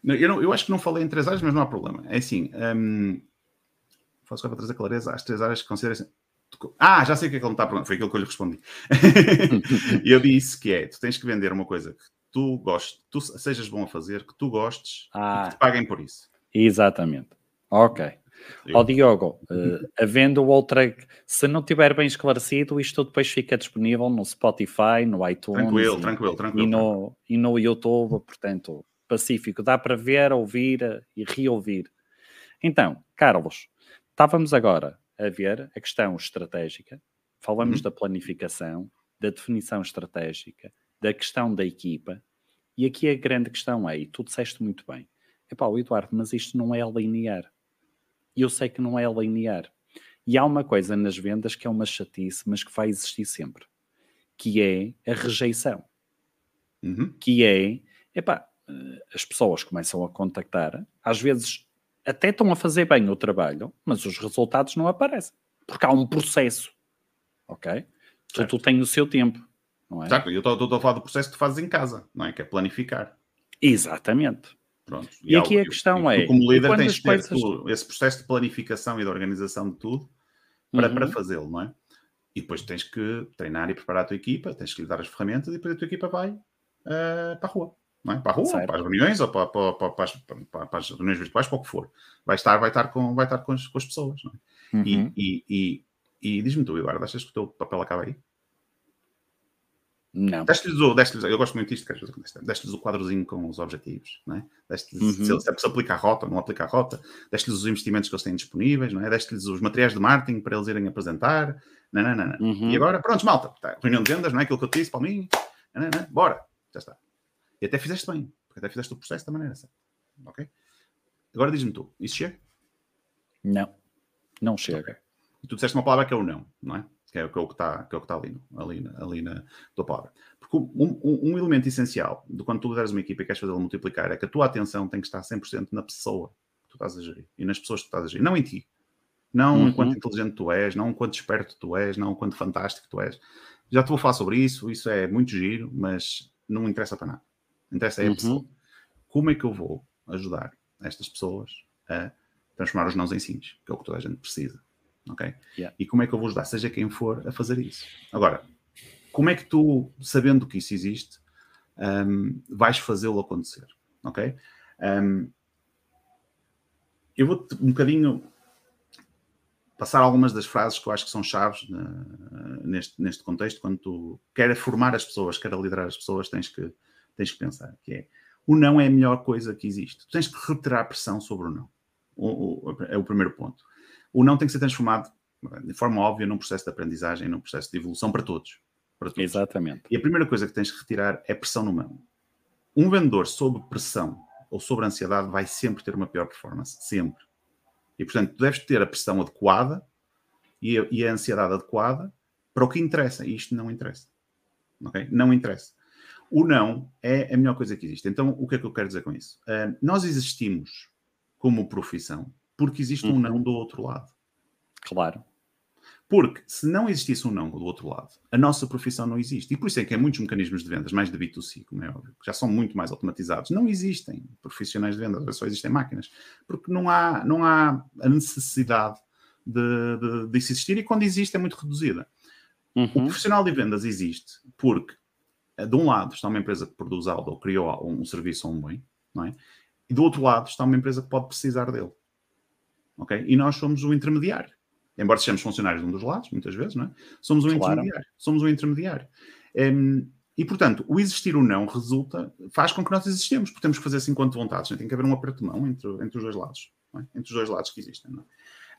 Speaker 3: Eu, não, eu, acho que não falei em três áreas, mas não há problema. É assim, um, faço para trazer clareza às três áreas que considera ah, já sei o que é que ele me está perguntando. Foi aquilo que eu lhe respondi. eu disse que é: tu tens que vender uma coisa que tu gostes, tu sejas bom a fazer, que tu gostes ah, e que te paguem por isso.
Speaker 4: Exatamente. Ok. Ó oh, Diogo, uh, havendo outra, se não tiver bem esclarecido, isto depois fica disponível no Spotify, no iTunes
Speaker 3: tranquilo, e, tranquilo, tranquilo,
Speaker 4: e, no, e no YouTube, portanto, pacífico, dá para ver, ouvir e reouvir. Então, Carlos, estávamos agora a ver a questão estratégica, falamos uhum. da planificação, da definição estratégica, da questão da equipa, e aqui a grande questão é, e tu disseste muito bem, epá, Eduardo, mas isto não é linear. Eu sei que não é linear. E há uma coisa nas vendas que é uma chatice, mas que vai existir sempre, que é a rejeição. Uhum. Que é, epá, eh, as pessoas começam a contactar, às vezes até estão a fazer bem o trabalho, mas os resultados não aparecem. Porque há um processo. Ok? Certo. Tu, tu tens o seu tempo. Não é?
Speaker 3: Certo, eu estou a falar do processo que tu fazes em casa, não é? Que é planificar.
Speaker 4: Exatamente. Pronto. E, e aqui a questão é.
Speaker 3: Tu, como líder, tens de ter coisas... tu, esse processo de planificação e de organização de tudo para, uhum. para fazê-lo, não é? E depois tens que treinar e preparar a tua equipa, tens que lhe dar as ferramentas e depois a tua equipa vai uh, para a rua é? para a rua, certo. para as reuniões ou para, para, para, para, as, para, as, reuniões virtuais, para o que for. Vai estar, vai estar, com, vai estar com, as, com as pessoas. É? Uhum. E, e, e, e diz-me tu, Eduardo, achas que o teu papel acaba aí?
Speaker 4: Não.
Speaker 3: Deste-lhes o, deste eu gosto muito disto, deste-lhes o quadrozinho com os objetivos, não é? Uhum. se, se aplica a rota ou não aplica a rota, deste-lhes os investimentos que eles têm disponíveis, não é? Deste-lhes os materiais de marketing para eles irem apresentar, não, não, não, não. Uhum. E agora, pronto, malta, tá, reunião de vendas, não é? Aquilo que eu te disse para mim, não, não, não, bora, já está. E até fizeste bem, porque até fizeste o processo da maneira certa. Ok? Agora diz-me tu, isso chega?
Speaker 4: Não, não chega. Okay.
Speaker 3: E tu disseste uma palavra que é o não, não é? Que é o que é está, que é o que está ali, ali, ali na tua palavra. Porque um, um, um, elemento essencial de quando tu lideras uma equipa e queres fazê-la multiplicar é que a tua atenção tem que estar 100% na pessoa que tu estás a gerir e nas pessoas que tu estás a gerir, não em ti. Não uhum. enquanto inteligente tu és, não enquanto esperto tu és, não enquanto fantástico tu és. Já te vou falar sobre isso, isso é muito giro, mas não interessa para nada. Interessa é a uhum. pessoa. Como é que eu vou ajudar estas pessoas a transformar os nãos em sims, que é o que toda a gente precisa. Ok? Yeah. E como é que eu vou ajudar, seja quem for, a fazer isso? Agora, como é que tu, sabendo que isso existe, um, vais fazê-lo acontecer? Ok? Um, eu vou um bocadinho passar algumas das frases que eu acho que são chaves uh, neste, neste contexto. Quando tu quer formar as pessoas, quer liderar as pessoas, tens que tens que pensar, que é o não é a melhor coisa que existe. Tu tens que retirar pressão sobre o não. O, o, é o primeiro ponto. O não tem que ser transformado de forma óbvia num processo de aprendizagem, num processo de evolução para todos. Para todos.
Speaker 4: Exatamente.
Speaker 3: E a primeira coisa que tens que retirar é pressão no não. Um vendedor sob pressão ou sob ansiedade vai sempre ter uma pior performance. Sempre. E, portanto, tu deves ter a pressão adequada e a, e a ansiedade adequada para o que interessa. E isto não interessa. Okay? Não interessa. O não é a melhor coisa que existe. Então, o que é que eu quero dizer com isso? Uh, nós existimos como profissão porque existe um uhum. não do outro lado.
Speaker 4: Claro.
Speaker 3: Porque se não existisse um não do outro lado, a nossa profissão não existe. E por isso é que há muitos mecanismos de vendas, mais de B2C, como é óbvio, que já são muito mais automatizados. Não existem profissionais de vendas, só existem máquinas. Porque não há, não há a necessidade de, de, de existir e quando existe é muito reduzida. Uhum. O profissional de vendas existe porque de um lado está uma empresa que produz algo ou criou um serviço ou um bem, não é? E do outro lado está uma empresa que pode precisar dele. Ok? E nós somos o intermediário. Embora sejamos funcionários de um dos lados, muitas vezes, não é? Somos o claro. intermediário. Somos o intermediário. Um, e, portanto, o existir ou não resulta, faz com que nós existemos, porque temos que fazer assim quanto vontades. Tem que haver um aperto de mão entre, entre os dois lados. É? Entre os dois lados que existem.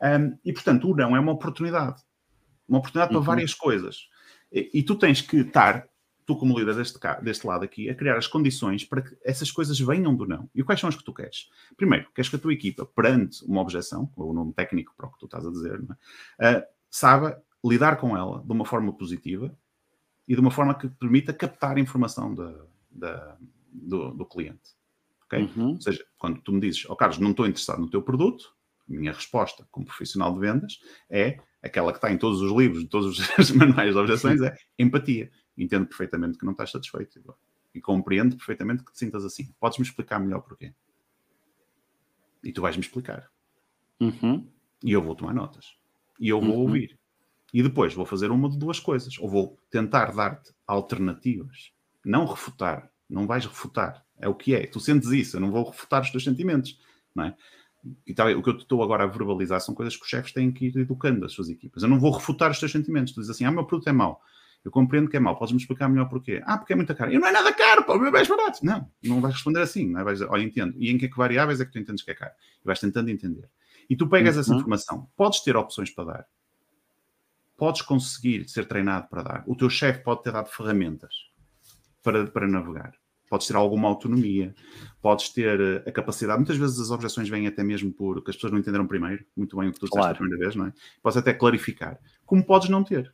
Speaker 3: É? Um, e, portanto, o não é uma oportunidade. Uma oportunidade uhum. para várias coisas. E, e tu tens que estar tu como líder deste, deste lado aqui, a criar as condições para que essas coisas venham do não. E quais são as que tu queres? Primeiro, queres que a tua equipa, perante uma objeção, ou o nome técnico para o que tu estás a dizer, é? uh, saiba lidar com ela de uma forma positiva e de uma forma que permita captar a informação da, da, do, do, cliente. Okay? Uhum. Ou seja, quando tu me dizes, oh Carlos, não estou interessado no teu produto, a minha resposta como profissional de vendas é aquela que está em todos os livros, de todos os manuais de objeções, é empatia entendo perfeitamente que não estás satisfeito e compreendo perfeitamente que te sintas assim. Podes-me explicar melhor porquê? E tu vais-me explicar.
Speaker 4: Uhum.
Speaker 3: E eu vou tomar notas. E eu vou uhum. ouvir. E depois vou fazer uma de duas coisas. Ou vou tentar dar-te alternativas. Não refutar. Não vais refutar. É o que é. Tu sentes isso. Eu não vou refutar os teus sentimentos. Não é? E tal, o que eu estou agora a verbalizar são coisas que os chefes têm que ir educando as suas equipas. Eu não vou refutar os teus sentimentos. Tu dizes assim, ah, meu produto é mau. Eu compreendo que é mau. Podes-me explicar melhor porquê? Ah, porque é muito caro. E não é nada caro, pô, é mais barato. Não, não vais responder assim. Não é? Vais dizer, olha, entendo. E em que, é que variáveis é que tu entendes que é caro? E vais tentando entender. E tu pegas uhum. essa informação. Podes ter opções para dar. Podes conseguir ser treinado para dar. O teu chefe pode ter dado ferramentas para, para navegar. Podes ter alguma autonomia, podes ter eh, a capacidade. Muitas vezes as objeções vêm até mesmo porque as pessoas não entenderam primeiro, muito bem o que tu disseste a primeira vez, não é? Podes até clarificar. Como podes não ter.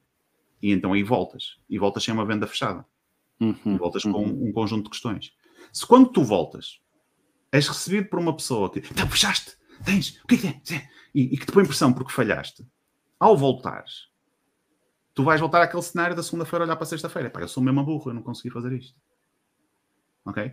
Speaker 3: E então aí voltas. E voltas sem uma venda fechada. Uhum, voltas uhum. com um conjunto de questões. Se quando tu voltas, és recebido por uma pessoa que então fechaste, tens, o que é que é? E, e que te põe pressão porque falhaste, ao voltares, tu vais voltar àquele cenário da segunda-feira olhar para sexta-feira. Pá, eu sou mesmo burro, eu não consegui fazer isto. Ok?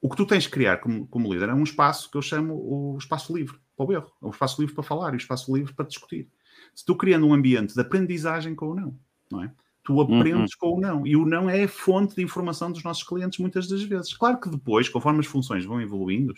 Speaker 3: O que tu tens de criar como, como líder é um espaço que eu chamo o espaço livre para o erro. É um espaço livre para falar e um espaço livre para discutir. Se tu criando um ambiente de aprendizagem com o não, não é? Tu aprendes uhum. com o não. E o não é a fonte de informação dos nossos clientes muitas das vezes. Claro que depois, conforme as funções vão evoluindo,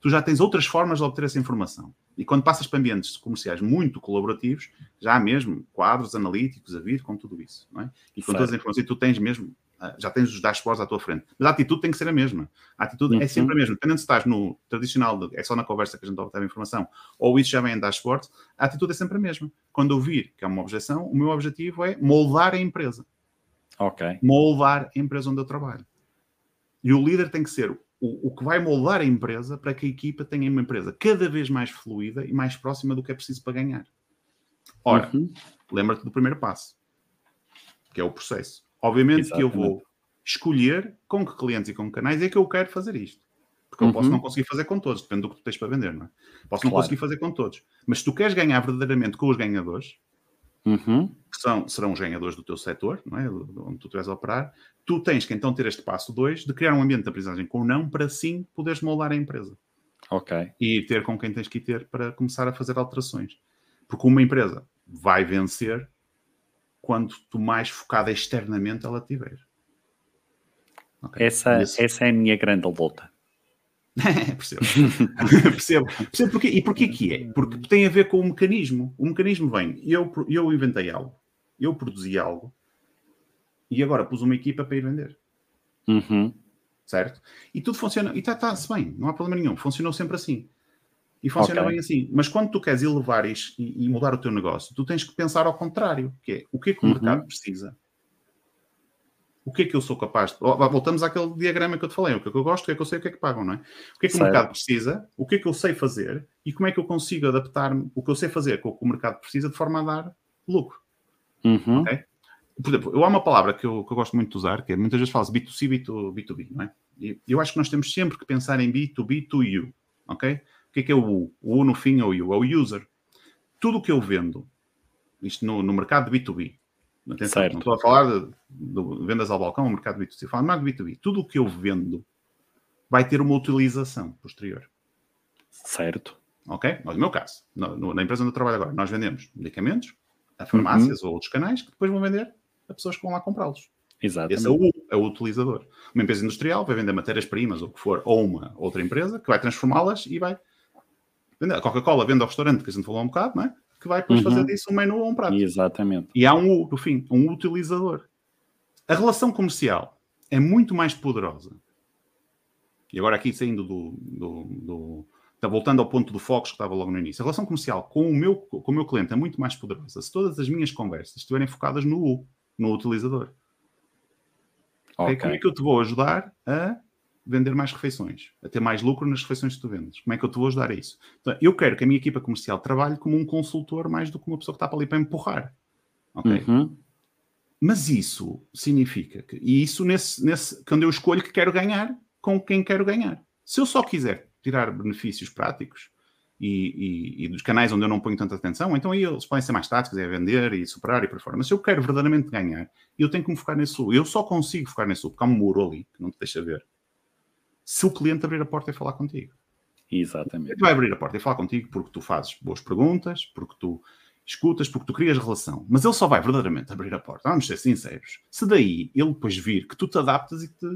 Speaker 3: tu já tens outras formas de obter essa informação. E quando passas para ambientes comerciais muito colaborativos, já há mesmo quadros analíticos a vir com tudo isso. Não é? E com certo. todas as informações, tu tens mesmo já tens os dashboards à tua frente. Mas a atitude tem que ser a mesma. A atitude é uhum. é sempre a mesma. Dependendo se estás no tradicional, de, é só na conversa que a gente obtém informação, ou isso já vem em dashboards, a atitude é sempre a mesma. Quando eu vir que é uma objeção, o meu objetivo é moldar a empresa.
Speaker 4: Ok.
Speaker 3: Moldar a empresa onde eu trabalho. E o líder tem que ser o, o que vai moldar a empresa para que a equipa tenha uma empresa cada vez mais fluida e mais próxima do que é preciso para ganhar. Ora, uhum. lembra-te do primeiro passo, que é o processo Obviamente Exatamente. que eu vou escolher com que clientes e com que canais é que eu quero fazer isto. Porque eu posso uhum. não conseguir fazer com todos, depende do que tu tens para vender, não é? Posso não conseguir fazer com todos. Mas se tu queres ganhar verdadeiramente com os ganhadores,
Speaker 4: uhum.
Speaker 3: que são, serão os ganhadores do teu setor, não é? onde tu estiveres a operar, tu tens que então ter este passo 2 de criar um ambiente de aprendizagem com não para sim poderes moldar a empresa.
Speaker 4: Ok.
Speaker 3: E ter com quem tens que ter para começar a fazer alterações. Porque uma empresa vai vencer quanto mais focada externamente ela tiver.
Speaker 4: Okay. Essa, essa é a minha grande luta.
Speaker 3: percebo. percebo. Percebo porquê. E porquê que é? Porque tem a ver com o mecanismo. O mecanismo vem, eu, eu inventei algo, eu produzi algo e agora pus uma equipa para ir vender.
Speaker 4: Uhum.
Speaker 3: Certo? E tudo funciona, e está-se tá, bem, não há problema nenhum. Funcionou sempre assim. E funciona okay. bem assim. Mas quando tu queres elevar e, e, mudar o teu negócio, tu tens que pensar ao contrário, que é o que é que o uhum. mercado precisa? O que é que eu sou capaz de... Voltamos àquele diagrama que eu te falei. O que é que eu gosto, o que é que eu sei, o que é que pagam, não é? O que é que certo. o mercado precisa, o que é que eu sei fazer e como é que eu consigo adaptar-me, o que eu sei fazer com o que o mercado precisa de forma a dar lucro.
Speaker 4: Uhum.
Speaker 3: Okay? Por exemplo, eu há uma palavra que eu, que eu gosto muito de usar, que é, muitas vezes fala B2C, B2, B2B, não é? E eu acho que nós temos sempre que pensar em B2B, to you, ok? O que é que é o U? O U no fim é o U, é o user. Tudo o que eu vendo, isto no, no mercado B2B, atenção, não estou a falar de, de, vendas ao balcão, o mercado B2C, falo mercado B2B. Tudo o que eu vendo vai ter uma utilização posterior.
Speaker 4: Certo.
Speaker 3: Ok? Mas no meu caso, no, no, na empresa onde eu trabalho agora, nós vendemos medicamentos a farmácias uhum. ou outros canais que depois vão vender a pessoas que vão lá comprá-los.
Speaker 4: Exatamente.
Speaker 3: Esse é o, é o utilizador. Uma empresa industrial vai vender matérias-primas ou o que for, ou uma outra empresa que vai transformá-las e vai a Coca-Cola vende ao restaurante, que a gente falou um bocado, não é? Que vai depois uhum. fazer disso um menu ou um prato.
Speaker 4: Exatamente.
Speaker 3: E há um U, no fim, um utilizador. A relação comercial é muito mais poderosa. E agora aqui saindo do, do, do está voltando ao ponto do foco que estava logo no início. A relação comercial com o meu, com o meu cliente é muito mais poderosa se todas as minhas conversas estiverem focadas no U, no utilizador. Okay. Como é que eu te vou ajudar a vender mais refeições, a ter mais lucro nas refeições que tu vendes? Como é que eu te vou ajudar a isso? Então, eu quero que a minha equipa comercial trabalhe como um consultor mais do que uma pessoa que está para ali para empurrar. Ok? Uhum. Mas isso significa que, e isso nesse, nesse, quando eu escolho que quero ganhar com quem quero ganhar. Se eu só quiser tirar benefícios práticos e, e, e, dos canais onde eu não ponho tanta atenção, então aí eles podem ser mais táticos, é vender e superar e por fora. Mas se eu quero verdadeiramente ganhar, eu tenho que me focar nesse. Eu só consigo focar nesse porque há um muro ali que não te deixa ver. Se o cliente abrir a porta e falar contigo.
Speaker 4: Exatamente.
Speaker 3: Ele vai abrir a porta e falar contigo porque tu fazes boas perguntas, porque tu escutas, porque tu crias relação. Mas ele só vai verdadeiramente abrir a porta, vamos ser sinceros, se daí ele depois vir que tu te adaptas e te,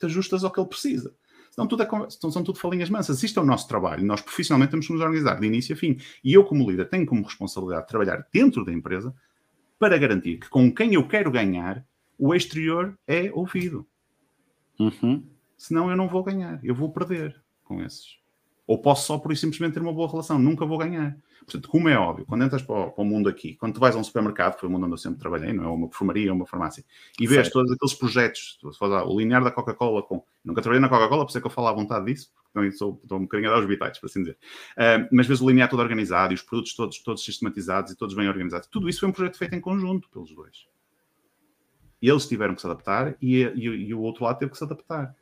Speaker 3: te ajustas ao que ele precisa. Senão tudo é, são tudo falinhas mansas. Isto é o nosso trabalho. Nós profissionalmente temos que nos organizar de início a fim. E eu, como líder, tenho como responsabilidade trabalhar dentro da empresa para garantir que com quem eu quero ganhar, o exterior é ouvido.
Speaker 4: Uhum.
Speaker 3: Senão eu não vou ganhar. Eu vou perder com esses. Ou posso só por isso simplesmente ter uma boa relação. Nunca vou ganhar. Portanto, como é óbvio, quando entras para o, para o, mundo aqui, quando tu vais a um supermercado, que foi o mundo onde eu sempre trabalhei, não é? Uma perfumaria, uma farmácia, e vês certo. todos aqueles projetos, o linear da Coca-Cola com. Nunca trabalhei na Coca-Cola, por isso é que eu falo à vontade disso, porque sou, estou um bocadinho a dar os bitites, por assim dizer. Uh, mas vês o linear todo organizado e os produtos todos, todos sistematizados e todos bem organizados. Tudo isso foi um projeto feito em conjunto pelos dois. E eles tiveram que se adaptar e, e, e o outro lado teve que se adaptar.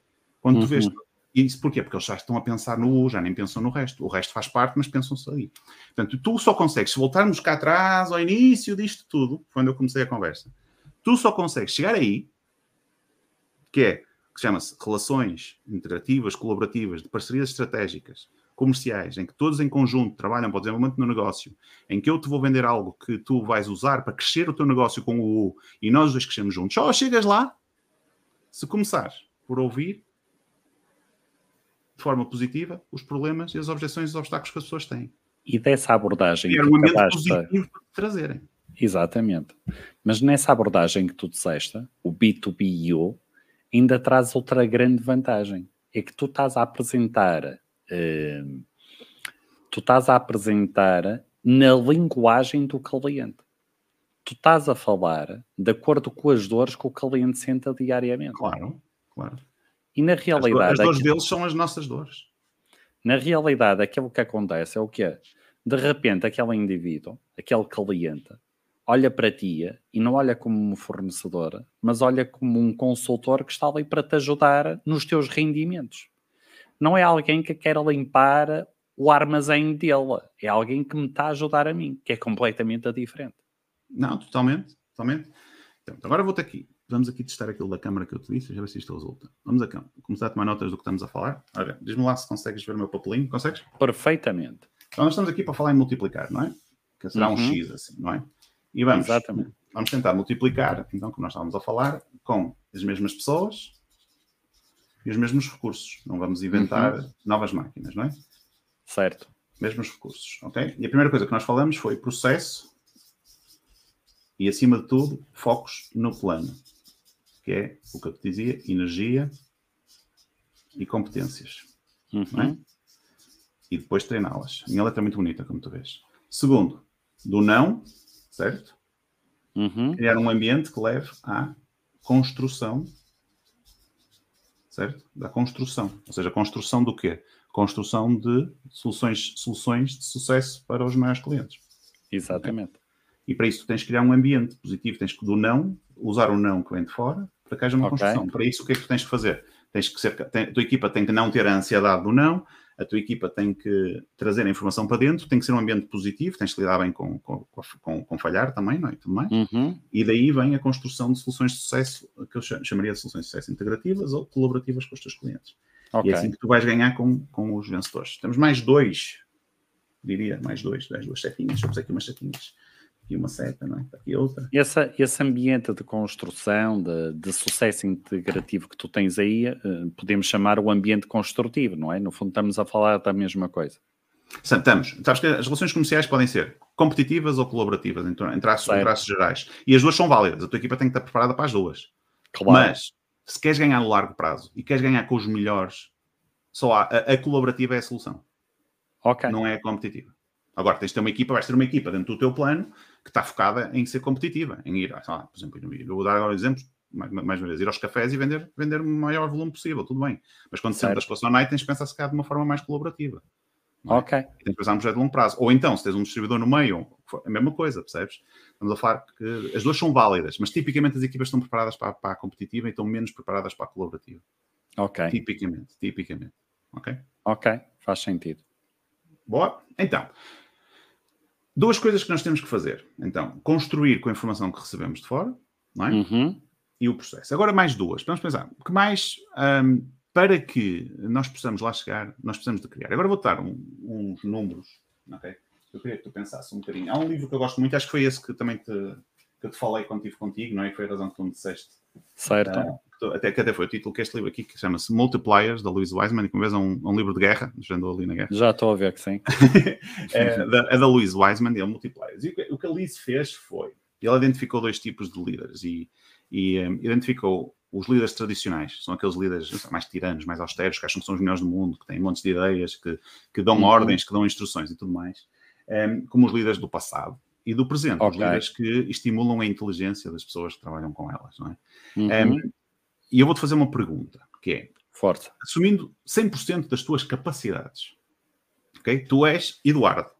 Speaker 3: Quando uhum. tu vês e isso porquê? Porque eles já estão a pensar no U, já nem pensam no resto. O resto faz parte, mas pensam-se aí. Portanto, tu só consegues, se voltarmos cá atrás, ao início disto tudo, quando eu comecei a conversa, tu só consegues chegar aí, que é, que chama-se relações interativas, colaborativas, de parcerias estratégicas, comerciais, em que todos em conjunto trabalham para o desenvolvimento do negócio, em que eu te vou vender algo que tu vais usar para crescer o teu negócio com o U e nós dois crescemos juntos. Só chegas lá se começares por ouvir de forma positiva os problemas e as objeções e os obstáculos que as pessoas têm.
Speaker 4: E dessa abordagem
Speaker 3: e era um ambiente positivo para trazerem.
Speaker 4: Exatamente. Mas nessa abordagem que tu disseste, o B2BU, ainda traz outra grande vantagem. É que tu estás a apresentar, uh, tu estás a apresentar na linguagem do cliente. Tu estás a falar de acordo com as dores que o cliente sente diariamente.
Speaker 3: Claro, claro.
Speaker 4: E na realidade.
Speaker 3: As, dores deles são as nossas dores.
Speaker 4: Na realidade, aquilo que acontece é o que é. De repente, aquele indivíduo, aquele cliente, olha para ti e não olha como um fornecedor, mas olha como um consultor que está ali para te ajudar nos teus rendimentos. Não é alguém que quer limpar o armazém dele, é alguém que me está a ajudar a mim, que é completamente diferente.
Speaker 3: Não, totalmente, totalmente. Então, agora vou-te aqui vamos aqui testar aquilo da câmara que eu te disse, já ver se isto resulta. Vamos a começar a tomar notas do que estamos a falar. Olha, diz-me lá se consegues ver o meu papelinho. Consegues?
Speaker 4: Perfeitamente.
Speaker 3: Então, nós estamos aqui para falar em multiplicar, não é? Que será uhum. um X, assim, não é? E vamos,
Speaker 4: Exatamente.
Speaker 3: vamos tentar multiplicar, então, como nós estávamos a falar, com as mesmas pessoas e os mesmos recursos. Não vamos inventar uhum. novas máquinas, não é?
Speaker 4: Certo.
Speaker 3: Mesmos recursos, ok? E a primeira coisa que nós falamos foi processo e, acima de tudo, focos no plano que é o que eu te dizia, energia e competências. É? Uhum. É? E depois treiná-las. Minha letra é muito bonita, como tu vês. Segundo, do não, certo?
Speaker 4: Uhum.
Speaker 3: Criar um ambiente que leve à construção, certo? Da construção. Ou seja, construção do quê? Construção de soluções, soluções de sucesso para os maiores clientes.
Speaker 4: Exatamente. Okay?
Speaker 3: E para isso tu tens que criar um ambiente positivo, tens que do não, usar o não que vem de fora, para que haja uma okay. construção. Para isso, o que é que tu tens que fazer? Tens que ser, tem, a tua equipa tem que não ter a ansiedade do não, a tua equipa tem que trazer a informação para dentro, tem que ser um ambiente positivo, tens que lidar bem com, com, com, com falhar também, não é? Tudo mais.
Speaker 4: Uhum.
Speaker 3: E daí vem a construção de soluções de sucesso, que eu chamaria de soluções de sucesso integrativas ou colaborativas com os teus clientes. Okay. E é assim que tu vais ganhar com, com os vencedores. Temos mais dois, diria, mais dois, dez, duas setinhas, vamos aqui umas setinhas aqui uma seta, não é? aqui outra.
Speaker 4: Esse, esse ambiente de construção, de, de sucesso integrativo que tu tens aí, eh, podemos chamar o ambiente construtivo, não é? No fundo, estamos a falar da mesma coisa.
Speaker 3: Estamos. Sabes que as relações comerciais podem ser competitivas ou colaborativas, em, traços, em traços gerais. E as duas são válidas. A tua equipa tem que estar preparada para as duas. Claro. Mas, se queres ganhar no largo prazo e queres ganhar com os melhores, só há, a, a colaborativa é a solução.
Speaker 4: Ok.
Speaker 3: Não é a competitiva. Agora, tens de ter uma equipa, vais ter uma equipa dentro do teu plano que está focada em ser competitiva, em ir, lá, por exemplo, eu vou dar agora exemplos mais, mais uma vez, ir aos cafés e vender, vender o maior volume possível, tudo bem. Mas quando
Speaker 4: Certo.
Speaker 3: sentas com a Sonai, tens de pensar se calhar de uma forma mais colaborativa. é?
Speaker 4: Ok.
Speaker 3: Tens de pensar num projeto de longo prazo. Ou então, se tens um distribuidor no meio, a mesma coisa, percebes? Estamos a falar que as duas são válidas, mas tipicamente as equipas estão preparadas para, para a competitiva e estão menos preparadas para a colaborativa.
Speaker 4: Ok.
Speaker 3: Tipicamente, tipicamente. Ok?
Speaker 4: Ok. Faz sentido.
Speaker 3: Boa? Então, duas coisas que nós temos que fazer. Então, construir com a informação que recebemos de fora, não é?
Speaker 4: Uhum.
Speaker 3: E o processo. Agora, mais duas. Vamos pensar. O que mais, hum, para que nós possamos lá chegar, nós precisamos de criar. Agora vou dar um- uns números, ok? Eu queria que tu pensasse um bocadinho. Há um livro que eu gosto muito, acho que foi esse que também te, que eu te falei quando estive contigo, não é? Que foi a razão que tu me disseste.
Speaker 4: Certo.
Speaker 3: Ah, que tu- até, que até foi o título que este livro aqui, que chama-se Multipliers, da Louise Wiseman, e que uma vez é um, um livro de guerra, já andou ali na guerra.
Speaker 4: Já estou a ver que sim.
Speaker 3: é, da, é da Louise Wiseman, é o Multipliers. E o que, o que a Louise fez foi, ela identificou dois tipos de líderes e, e um, identificou os líderes tradicionais, são aqueles líderes mais tiranos, mais austeros, que acham que são os melhores do mundo, que têm montes de ideias, que, que dão
Speaker 4: Uhum.
Speaker 3: ordens, que dão instruções e tudo mais, um, como os líderes do passado e do presente, os
Speaker 4: Ok.
Speaker 3: líderes que estimulam a inteligência das pessoas que trabalham com elas, não é?
Speaker 4: Uhum.
Speaker 3: Um, e eu vou-te fazer uma pergunta, que é,
Speaker 4: Forte.
Speaker 3: assumindo 100% das tuas capacidades, ok? Tu és Eduardo,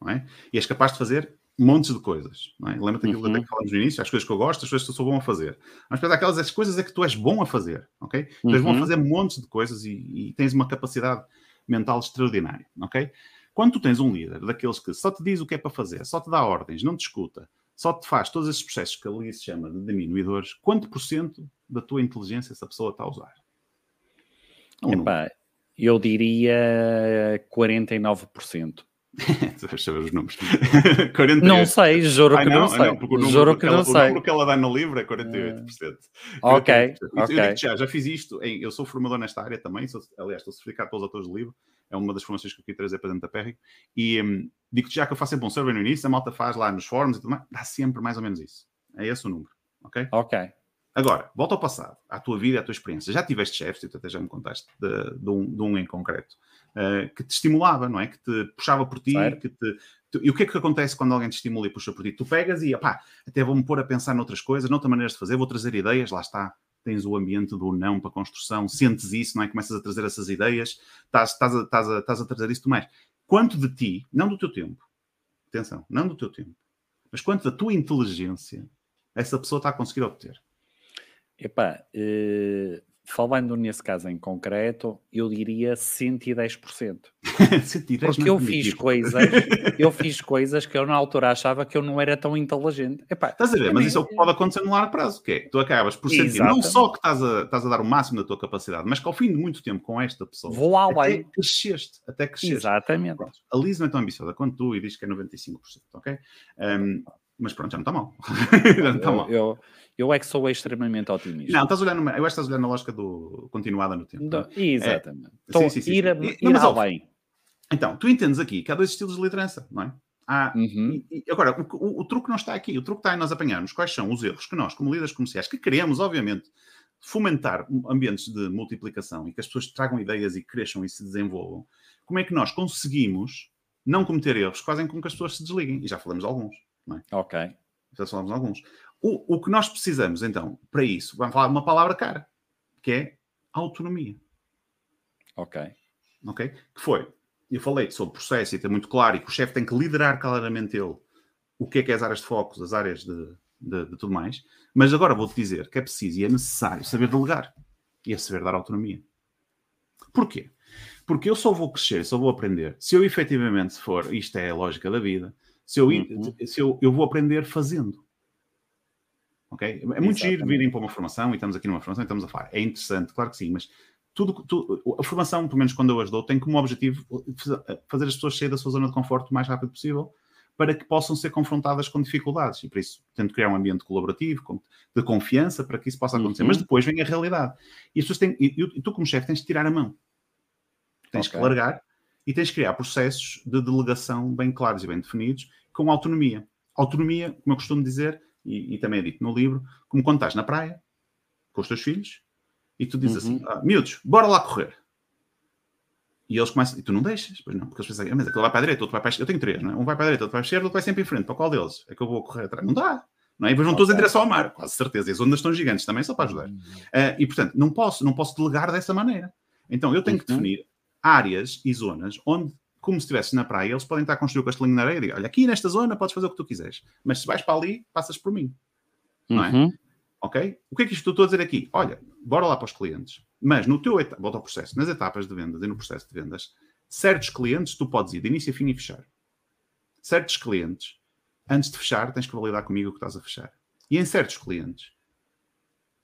Speaker 3: não é? E és capaz de fazer montes de coisas, não é? Lembra-te daquilo
Speaker 4: Uhum.
Speaker 3: que falamos no início, as coisas que eu gosto, as coisas que eu sou bom a fazer. Mas pensar aquelas as coisas é que tu és bom a fazer, ok? Tu és bom a
Speaker 4: Uhum.
Speaker 3: fazer montes de coisas e, e tens uma capacidade mental extraordinária, ok? Quando tu tens um líder daqueles que só te diz o que é para fazer, só te dá ordens, não te escuta, só te faz todos esses processos que ali se chama de diminuidores, quanto por cento da tua inteligência essa pessoa está a usar?
Speaker 4: Epá, eu diria 49%.
Speaker 3: Tu vais saber os números. 48.
Speaker 4: Não sei, juro
Speaker 3: Ai,
Speaker 4: que não,
Speaker 3: ah,
Speaker 4: sei.
Speaker 3: porque o número
Speaker 4: juro
Speaker 3: que ela,
Speaker 4: não
Speaker 3: O
Speaker 4: sei.
Speaker 3: número que ela dá no livro é 48%.
Speaker 4: Ok,
Speaker 3: 48%. Eu
Speaker 4: ok.
Speaker 3: digo já, já fiz isto. em- eu sou formador nesta área também. Sou, aliás, estou certificado pelos autores do livro. É uma das formações que eu queria trazer para dentro da Perry. E hum, digo-te já que eu faço sempre um survey no início. A malta faz lá nos fóruns e tudo mais. Dá sempre mais ou menos isso. É esse o número. Ok?
Speaker 4: Ok.
Speaker 3: Agora, volta ao passado, à tua vida, à tua experiência. Já tiveste chefes, tu até já me contaste de, de um, de um em concreto, eh, que te estimulava, não é? Que te puxava por ti, que te, tu- e o que é que acontece quando alguém te estimula e puxa por ti? Tu pegas e, pá, até vou-me pôr a pensar noutras coisas, noutras maneiras de fazer, vou trazer ideias, lá está. Tens o ambiente do não para a construção, sentes isso, não é? Começas a trazer essas ideias, estás, estás, a, estás, a, estás a trazer isso tudo mais. Quanto de ti, não do teu tempo, atenção, não do teu tempo, mas quanto da tua inteligência essa pessoa está a conseguir obter?
Speaker 4: Epá, eh, falando nesse caso em concreto, eu diria 110%.
Speaker 3: 110
Speaker 4: Porque
Speaker 3: é
Speaker 4: eu fiz
Speaker 3: permitido.
Speaker 4: coisas, eu fiz coisas que eu na altura achava que eu não era tão inteligente. Epá,
Speaker 3: Estás a ver? Mas isso é o que pode acontecer no largo prazo, que é, tu acabas por sentir não só que estás a, estás a dar o máximo da tua capacidade, mas que ao fim de muito tempo com esta pessoa,
Speaker 4: Vou
Speaker 3: até
Speaker 4: além.
Speaker 3: cresceste, até cresceste.
Speaker 4: Exatamente.
Speaker 3: Pronto. A Liz não é tão ambiciosa quanto tu e diz que é 95%, ok? Um, mas pronto, já não está mal. já não está mal.
Speaker 4: Eu, eu, eu é que sou extremamente otimista.
Speaker 3: Não, estás a olhar numa, eu acho que estás a olhar na lógica do continuada no tempo.
Speaker 4: Do-
Speaker 3: não é?
Speaker 4: Exatamente.
Speaker 3: Sim,
Speaker 4: Então,
Speaker 3: sim, sim,
Speaker 4: ir, a-.
Speaker 3: E-
Speaker 4: ir
Speaker 3: não, ó,
Speaker 4: além.
Speaker 3: Então, tu entendes aqui que há dois estilos de liderança, não é? Há,
Speaker 4: Uhum.
Speaker 3: E, agora, o, o- o truque não está aqui. O truque está em nós apanharmos quais são os erros que nós, como líderes comerciais, que queremos, obviamente, fomentar ambientes de multiplicação e que as pessoas tragam ideias e cresçam e se desenvolvam. Como é que nós conseguimos não cometer erros que fazem com que as pessoas se desliguem? E já falamos de alguns.
Speaker 4: Ok.
Speaker 3: Já falamos de alguns. O, o que nós precisamos, então, para isso, vamos falar de uma palavra cara, que é autonomia
Speaker 4: Ok.
Speaker 3: ok? Que foi, eu falei sobre processo e ter muito claro e que o chefe tem que liderar claramente ele o que é que é as áreas de foco, as áreas de, de, de tudo mais, mas agora vou-te dizer que é preciso e é necessário saber delegar e é saber dar autonomia. Porquê? Porque eu só vou crescer, só vou aprender se eu efetivamente for, isto é a lógica da vida, se eu,
Speaker 4: Uhum.
Speaker 3: se eu, eu vou aprender fazendo. Ok? É muito giro
Speaker 4: Exatamente.
Speaker 3: virem para uma formação e estamos aqui numa formação e estamos a falar. É interessante, claro que sim, mas tudo, tu- a formação, pelo menos quando eu as dou, tem como objetivo fazer as pessoas sair da sua zona de conforto o mais rápido possível para que possam ser confrontadas com dificuldades. E por isso tento criar um ambiente colaborativo, de confiança, para que isso possa acontecer.
Speaker 4: Uhum.
Speaker 3: Mas depois vem a realidade. E, as pessoas têm, e, e tu, como chefe, tens de tirar a mão. Tens
Speaker 4: Ok.
Speaker 3: que largar e tens de criar processos de delegação bem claros e bem definidos, com autonomia. Autonomia, como eu costumo dizer, e, e também é dito no livro, como quando estás na praia, com os teus filhos, e tu dizes
Speaker 4: Uhum.
Speaker 3: assim, ah, miúdos, bora lá correr. E eles começam, e tu não deixas, pois não, porque eles pensam, ah, mas aquele vai para a direita, outro vai para a esquerda, eu tenho três, não é? Um vai para a direita, outro vai para a esquerda, outro vai sempre em frente, para qual deles? É que eu vou correr atrás. Não dá. Não é? E depois vão todos em direção ao mar, quase certeza. E as ondas estão gigantes também, só para ajudar. Uh, e, portanto, não posso, não posso delegar dessa maneira. Então, eu tenho que uhum. definir áreas e zonas onde, como se estivesse na praia, eles podem estar a construir o castelinho na areia e dizer, olha, aqui nesta zona podes fazer o que tu quiseres. Mas se vais para ali, passas por mim. Não é? Uhum. Ok? O que é que isto estou a dizer aqui? Olha, bora lá para os clientes. Mas no teu etapa, volta ao processo, nas etapas de vendas e no processo de vendas, certos clientes tu podes ir de início a fim e fechar. Certos clientes, antes de fechar, tens que validar comigo o que estás a fechar. E em certos clientes,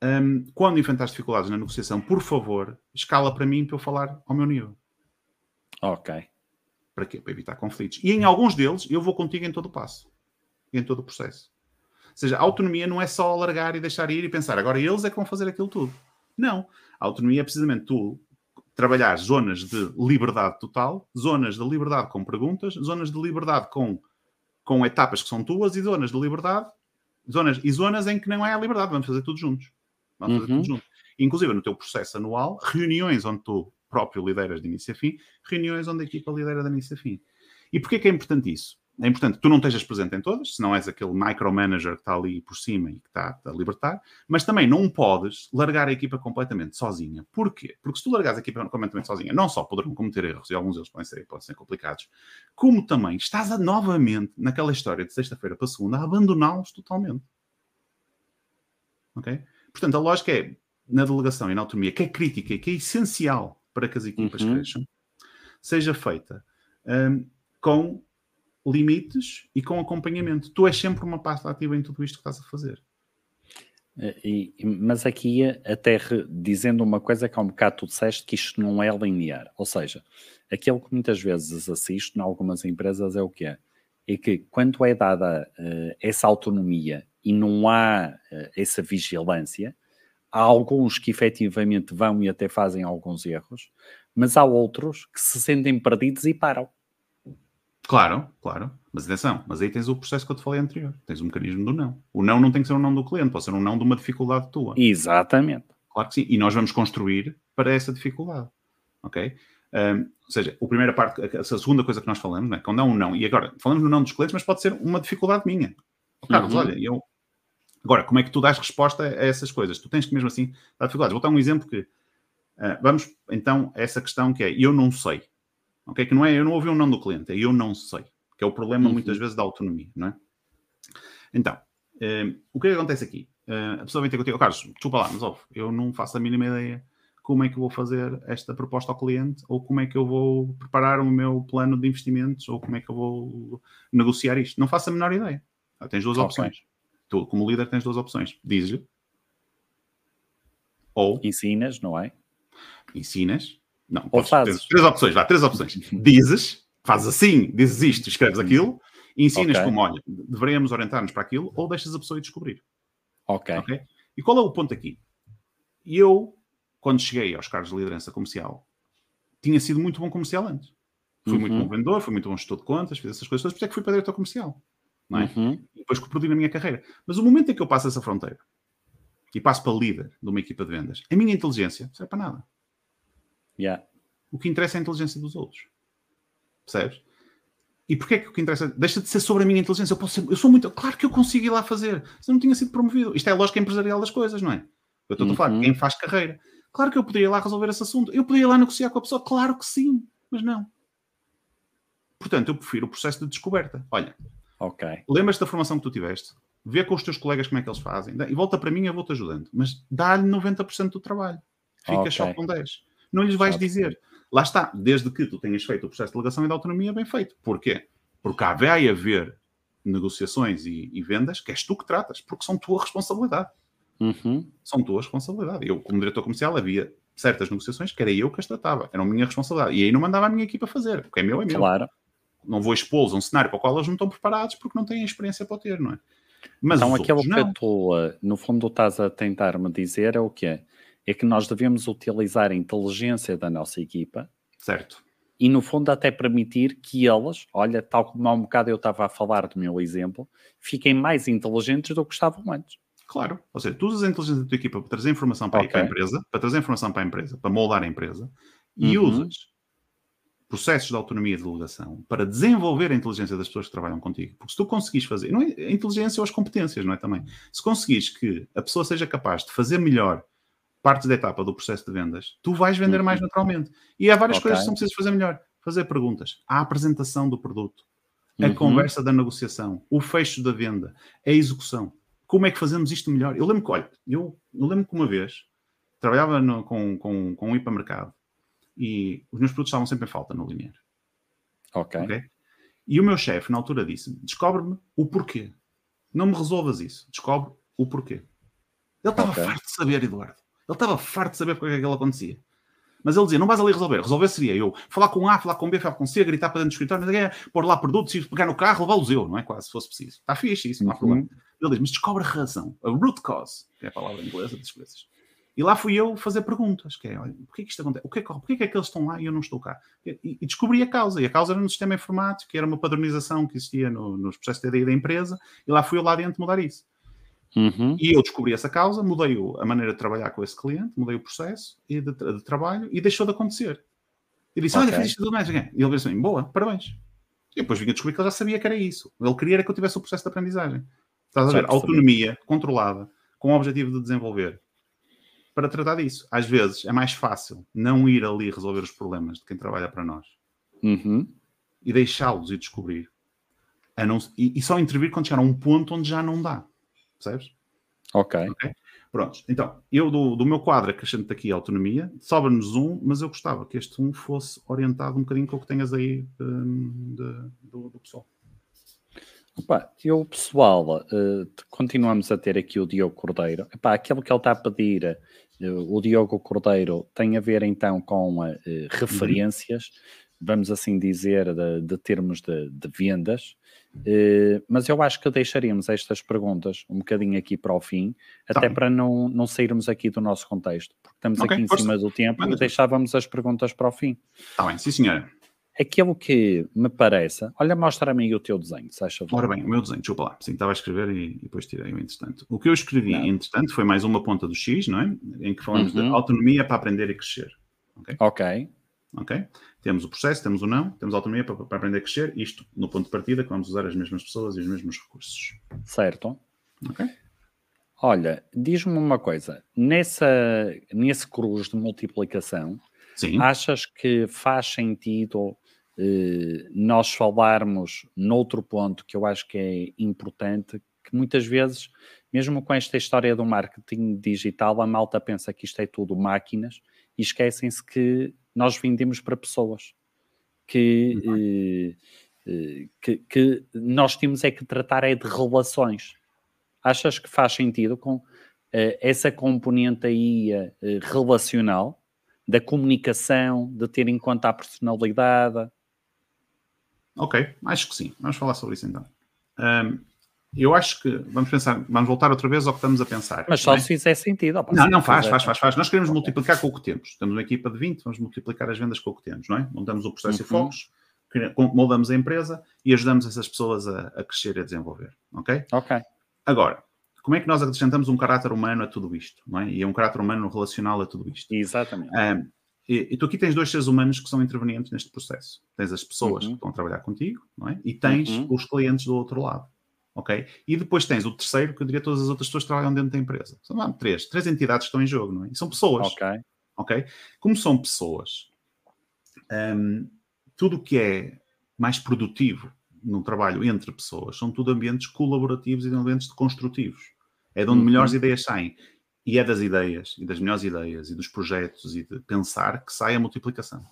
Speaker 3: um, quando enfrentares dificuldades na negociação, por favor, escala para mim para eu falar ao meu nível.
Speaker 4: Ok.
Speaker 3: Para quê? Para evitar conflitos. E em alguns deles, eu vou contigo em todo o passo. Em todo o processo. Ou seja, a autonomia não é só largar e deixar ir e pensar, agora eles é que vão fazer aquilo tudo. Não. A autonomia é precisamente tu trabalhar zonas de liberdade total, zonas de liberdade com perguntas, zonas de liberdade com, com etapas que são tuas e zonas de liberdade, zonas, e zonas em que não é a liberdade, vamos fazer tudo juntos. Vamos fazer tudo uhum. juntos. Inclusive no teu processo anual, reuniões onde tu próprio lideras de início a fim, reuniões onde a equipa lidera de início a fim. E porquê que é importante isso? é importante que tu não estejas presente em todas, se não és aquele micromanager que está ali por cima e que está a libertar, mas também não podes largar a equipa completamente sozinha. Porquê? Porque se tu largares a equipa completamente sozinha, não só poderão cometer erros, e alguns deles podem ser, podem ser complicados, como também estás a, novamente naquela história de sexta-feira para segunda a abandoná-los totalmente. Ok? Portanto, a lógica é, na delegação e na autonomia, que é crítica que é essencial para que as equipas uhum. cresçam, seja feita um, com limites e com acompanhamento. Tu és sempre uma parte ativa em tudo isto que estás a fazer.
Speaker 4: Eh, e, mas aqui, até dizendo uma coisa que há um bocado tu disseste que isto não é linear. Ou seja, aquilo que muitas vezes assisto em algumas empresas é o que é. É que quando é dada uh, essa autonomia e não há uh, essa vigilância, há alguns que efetivamente vão e até fazem alguns erros, mas há outros que se sentem perdidos e param.
Speaker 3: Claro, claro. Mas atenção, mas aí tens o processo que eu te falei anterior. Tens o mecanismo do não. O não não tem que ser um não do cliente, pode ser um não de uma dificuldade tua.
Speaker 4: Exatamente.
Speaker 3: Claro que sim. E nós vamos construir para essa dificuldade. Ok? Um, ou seja, a primeira parte, a segunda coisa que nós falamos, né? quando é um não, e agora falamos no não dos clientes, mas pode ser uma dificuldade minha. Carlos, uhum. olha, eu. Agora, como é que tu dás resposta a essas coisas? Tu tens que mesmo assim dar dificuldades. Vou dar um exemplo que. Uh, vamos então a essa questão que é eu não sei. Ok? Que não é eu não ouvi um não do cliente, é eu não sei. Que é o problema uhum. muitas vezes da autonomia, não é? Então, eh, o que, é que acontece aqui? Eh, a pessoa vem ter contigo, oh, Carlos, desculpa lá, mas óbvio, eu não faço a mínima ideia como é que eu vou fazer esta proposta ao cliente, ou como é que eu vou preparar o meu plano de investimentos, ou como é que eu vou negociar isto. Não faço a menor ideia. Ah, tens duas okay. opções. Tu, como líder, tens duas opções. Dizes-lhe. Ou.
Speaker 4: Ensinas, não é?
Speaker 3: Ensinas. Não, Ou fazes. Três opções, vá, três opções. Dizes, fazes assim, dizes isto, escreves aquilo, e ensinas okay. como, olha, deveríamos orientar-nos para aquilo, ou deixas a pessoa ir descobrir.
Speaker 4: Ok. okay?
Speaker 3: E qual é o ponto aqui? Eu, quando cheguei aos cargos de liderança comercial, tinha sido muito bom comercial antes. Fui uhum. muito bom vendedor, fui muito bom gestor de contas, fiz essas coisas todas, por isso é que fui para diretor comercial. Não é? Uhum. E depois que perdi na minha carreira. Mas o momento em que eu passo essa fronteira e passo para líder de uma equipa de vendas, a minha inteligência não serve para nada.
Speaker 4: Yeah.
Speaker 3: O que interessa é a inteligência dos outros. Percebes? E porquê é que o que interessa? Deixa de ser sobre a minha inteligência. Eu, posso ser, eu sou muito. Claro que eu consigo ir lá fazer. Se eu não tinha sido promovido. Isto é a lógica empresarial das coisas, não é? Eu estou uhum. a falar quem faz carreira. Claro que eu poderia ir lá resolver esse assunto. Eu poderia ir lá negociar com a pessoa. Claro que sim. Mas não. Portanto, eu prefiro o processo de descoberta. Olha.
Speaker 4: Ok.
Speaker 3: Lembras-te da formação que tu tiveste? Vê com os teus colegas como é que eles fazem. E volta para mim, eu vou-te ajudando. Mas dá-lhe 90% do trabalho. Fica okay. só com 10 não lhes vais dizer. Lá está, desde que tu tenhas feito o processo de delegação e de autonomia bem feito. Porquê? Porque há, vai haver negociações e, e, vendas que és tu que tratas, porque são tua responsabilidade.
Speaker 4: Uhum.
Speaker 3: São tua responsabilidade. Eu, como diretor comercial, havia certas negociações que era eu que as tratava, era a minha responsabilidade. E aí não mandava a minha equipa fazer, porque é meu, é meu.
Speaker 4: Claro.
Speaker 3: Não vou expô-los a um cenário para o qual eles não estão preparados porque não têm experiência para o ter, não é?
Speaker 4: Mas então, aquilo que tu, eh, no fundo, estás a tentar-me dizer é o que é? é que nós devemos utilizar a inteligência da nossa equipa.
Speaker 3: Certo.
Speaker 4: E no fundo até permitir que elas, olha, tal como há um bocado eu estava a falar do meu exemplo, fiquem mais inteligentes do que estavam antes.
Speaker 3: Claro. Ou seja, tu usas a inteligência da tua equipa para trazer informação para, okay. a empresa, para trazer informação para a empresa, para moldar a empresa, e uhum. usas processos de autonomia e de delegação para desenvolver a inteligência das pessoas que trabalham contigo. Porque se tu conseguis fazer, não é, a inteligência ou as competências, não é também? Se conseguis que a pessoa seja capaz de fazer melhor partes da etapa do processo de vendas, tu vais vender uhum. mais naturalmente. E há várias okay. coisas que são precisas fazer melhor. Fazer perguntas, a apresentação do produto, a uhum. conversa da negociação, o fecho da venda, a execução. Como é que fazemos isto melhor? Eu lembro que, olha, eu, eu lembro que uma vez trabalhava no, com, com, com um hipermercado e os meus produtos estavam sempre em falta no Linear.
Speaker 4: Ok. okay?
Speaker 3: E o meu chefe, na altura, disse-me: descobre-me o porquê. Não me resolvas isso. Descobre o porquê. Ele estava okay. farto de saber, Eduardo. Ele estava farto de saber porque é que aquilo acontecia. Mas ele dizia: não vais ali resolver. Resolver seria eu falar com A, falar com B, falar com C, gritar para dentro do escritório, é, pôr lá produtos, ir pegar no carro, levá-los eu, não é? Quase, se fosse preciso. Está fixe isso, não há uhum. problema. Ele diz: mas descobre a razão, a root cause, que é a palavra inglesa das coisas. E lá fui eu fazer perguntas, que é, olha, porquê que isto acontece? O que é, porquê que é que eles estão lá e eu não estou cá? E, e descobri a causa, e a causa era no sistema informático, que era uma padronização que existia no, nos processos de TDI da empresa, e lá fui eu lá dentro mudar isso. Uhum. E eu descobri essa causa, mudei a maneira de trabalhar com esse cliente, mudei o processo de, de trabalho e deixou de acontecer. E disse, okay. olha, fiz isto tudo mais. E ele disse assim, boa, parabéns. E depois vim a descobrir que ele já sabia que era isso. Ele queria era que eu tivesse o processo de aprendizagem. Estás a ver? Autonomia controlada, com o objetivo de desenvolver para tratar disso. Às vezes é mais fácil não ir ali resolver os problemas de quem trabalha para nós
Speaker 4: uhum.
Speaker 3: e deixá-los e descobrir. Não, e, e, só intervir quando chegar a um ponto onde já não dá. Percebes?
Speaker 4: Ok. okay?
Speaker 3: Pronto. Então, eu do, do meu quadro acrescento aqui a autonomia, sobra-nos um, mas eu gostava que este um fosse orientado um bocadinho com o que tenhas aí um, de, do, do pessoal.
Speaker 4: Opa, eu, pessoal, uh, continuamos a ter aqui o Diogo Cordeiro. Epá, aquilo que ele está a pedir, o Diogo Cordeiro, tem a ver então com uh, referências, vamos assim dizer, de, de termos de, de vendas. mas eu acho que deixaríamos estas perguntas um bocadinho aqui para o fim, tá até para não, não sairmos aqui do nosso contexto, porque estamos okay, aqui em cima do tempo e deixávamos as perguntas para o fim.
Speaker 3: Está bem, sim senhora.
Speaker 4: Aquilo que me parece. Olha, mostra-me aí o teu desenho, se acha
Speaker 3: Ora bem, o meu desenho, deixa eu lá. Sim, estava a escrever e, depois tirei o entretanto. O que eu escrevi, não. entretanto, foi mais uma ponta do X, não é? Em que falamos uhum. de autonomia para aprender e crescer. Ok.
Speaker 4: Ok.
Speaker 3: Ok? Temos o processo, temos o não, temos autonomia para, para aprender a crescer. Isto no ponto de partida, que vamos usar as mesmas pessoas e os mesmos recursos.
Speaker 4: Certo.
Speaker 3: Ok.
Speaker 4: Olha, diz-me uma coisa. Nessa, nesse cruz de multiplicação,
Speaker 3: Sim.
Speaker 4: achas que faz sentido nós falarmos noutro ponto que eu acho que é importante, que muitas vezes, mesmo com esta história do marketing digital, a malta pensa que isto é tudo máquinas e esquecem-se que nós vendemos para pessoas. Que, uhum. eh, que, que, nós temos é que tratar é de relações. Achas que faz sentido com eh, essa componente aí relacional, da comunicação, de ter em conta a personalidade?
Speaker 3: Ok, acho que sim. Vamos falar sobre isso então. Um, eu acho que vamos pensar, vamos voltar outra vez ao que estamos a pensar.
Speaker 4: Mas só é? se fizer sentido. Opa,
Speaker 3: não, não faz, faz, faz, faz. Nós queremos multiplicar com o que temos. Temos uma equipa de 20, vamos multiplicar as vendas com o que temos, não é? Montamos o processo uhum. e focos, moldamos a empresa e ajudamos essas pessoas a, a crescer e a desenvolver, ok?
Speaker 4: Ok.
Speaker 3: Agora, como é que nós acrescentamos um caráter humano a tudo isto, não é? E é um caráter humano relacional a tudo isto.
Speaker 4: Exatamente.
Speaker 3: Um, e, e, tu aqui tens dois seres humanos que são intervenientes neste processo. Tens as pessoas uhum. que vão trabalhar contigo, não é? E tens uhum. os clientes do outro lado. Ok? E depois tens o terceiro, que eu diria todas as outras pessoas que trabalham dentro da empresa. São lá, três. Três entidades que estão em jogo, não é? E são pessoas.
Speaker 4: Ok.
Speaker 3: Ok? Como são pessoas, um, tudo o que é mais produtivo no trabalho entre pessoas são tudo ambientes colaborativos e ambientes construtivos. É de onde uhum. melhores ideias saem. E é das ideias, e das melhores ideias, e dos projetos, e de pensar que sai a multiplicação.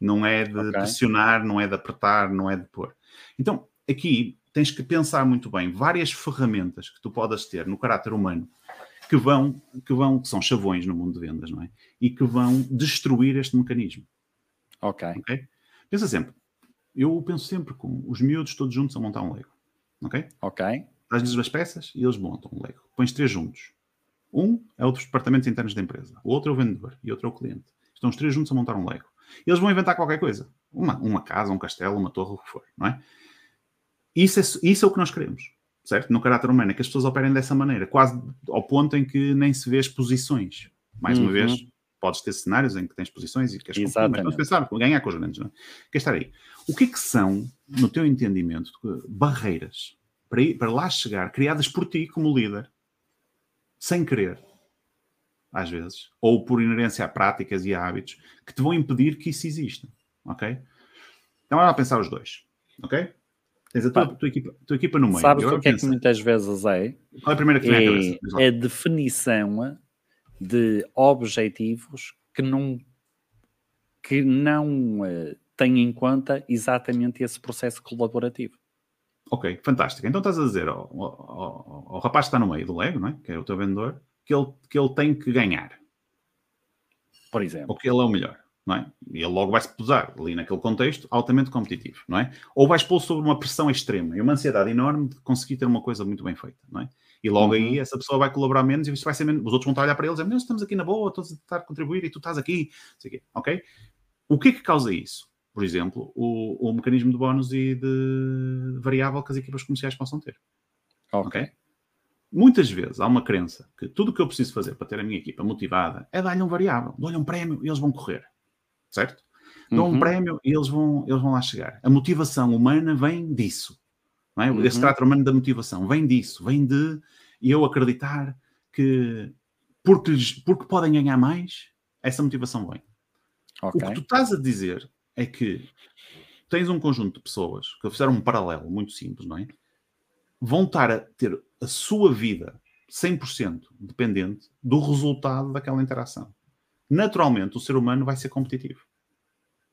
Speaker 3: Não é de okay. pressionar, não é de apertar, não é de pôr. Então, aqui tens que pensar muito bem várias ferramentas que tu podes ter no caráter humano que vão, que vão, que são chavões no mundo de vendas, não é? E que vão destruir este mecanismo.
Speaker 4: Ok.
Speaker 3: okay? Pensa sempre, eu penso sempre com os miúdos todos juntos a montar um Lego. Ok?
Speaker 4: Ok.
Speaker 3: Dás-lhes as peças e eles montam um Lego. Pões três juntos. Um é o dos departamentos internos da empresa, o outro é o vendedor e outro é o cliente. Estão os três juntos a montar um Lego. Eles vão inventar qualquer coisa. Uma, uma casa, um castelo, uma torre, o que for, não é? Isso, é? isso é o que nós queremos, certo? No caráter humano, é que as pessoas operem dessa maneira, quase ao ponto em que nem se vê as posições. Mais uhum. uma vez, podes ter cenários em que tens posições e queres competir, mas vamos pensar, ganhar com os grandes, não é? Quer estar aí. O que é que são, no teu entendimento, barreiras para, ir, para lá chegar, criadas por ti como líder, sem querer, às vezes, ou por inerência a práticas e a hábitos, que te vão impedir que isso exista, ok? Então, vamos lá pensar os dois, ok? Tens a tua, tua equipa, tua equipa no meio.
Speaker 4: Sabes o que é que muitas vezes é?
Speaker 3: Qual é a primeira que vem à cabeça?
Speaker 4: É a definição de objetivos que não, que não eh, têm em conta exatamente esse processo colaborativo.
Speaker 3: Ok, fantástico. Então estás a dizer ao, ao- ao- ao rapaz que está no meio do Lego, não é? que é o teu vendedor, que ele, que ele tem que ganhar,
Speaker 4: Por exemplo.
Speaker 3: ou que ele é o melhor, não é? E ele logo vai-se posar ali naquele contexto altamente competitivo, não é? Ou vais pô-lo sobre uma pressão extrema e uma ansiedade enorme de conseguir ter uma coisa muito bem feita, não é? E logo aí essa pessoa vai colaborar menos e isso vai ser menos, os outros vão estar a olhar para eles e dizer, "Mas estamos aqui na boa, todos a tentar contribuir e tu estás aqui, não sei o quê, ok? O que é que causa isso? Por exemplo, o, o mecanismo de bónus e de variável que as equipas comerciais possam ter.
Speaker 4: Ok.
Speaker 3: Muitas vezes há uma crença que tudo o que eu preciso fazer para ter a minha equipa motivada é dar-lhe um variável, dou-lhe um prémio e eles vão correr. Certo? Dou um
Speaker 4: Uhum.
Speaker 3: prémio e eles vão, eles vão lá chegar. A motivação humana vem disso. Não é? Esse
Speaker 4: Uhum.
Speaker 3: trato humano da motivação vem disso. Vem de eu acreditar que porque, lhes- porque podem ganhar mais, essa motivação vem. O
Speaker 4: Ok.
Speaker 3: que tu estás a dizer é que tens um conjunto de pessoas que fizeram um paralelo muito simples, não é? Vão estar a ter a sua vida 100% dependente do resultado daquela interação. Naturalmente, o ser humano vai ser competitivo.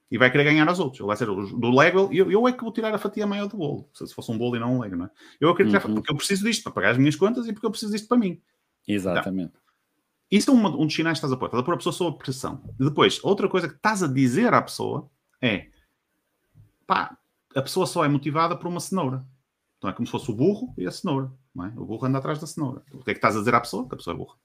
Speaker 3: E vai querer ganhar aos outros. Ele vai ser do Lego. Eu, eu é que vou tirar a fatia maior do bolo. Se se fosse um bolo e não um Lego, não é? Eu é que quero tirar,
Speaker 4: Uhum.
Speaker 3: porque eu preciso disto para pagar as minhas contas e porque eu preciso disto para mim.
Speaker 4: Exatamente.
Speaker 3: Isso é uma- um dos sinais que estás a pôr. Estás a pôr a pessoa sob pressão. E depois, outra coisa que estás a dizer à pessoa é pá, a pessoa só é motivada por uma cenoura. Então é como se fosse o burro e a cenoura. Não é? O burro anda atrás da cenoura. O que é que estás a dizer à pessoa? Que a pessoa é burra.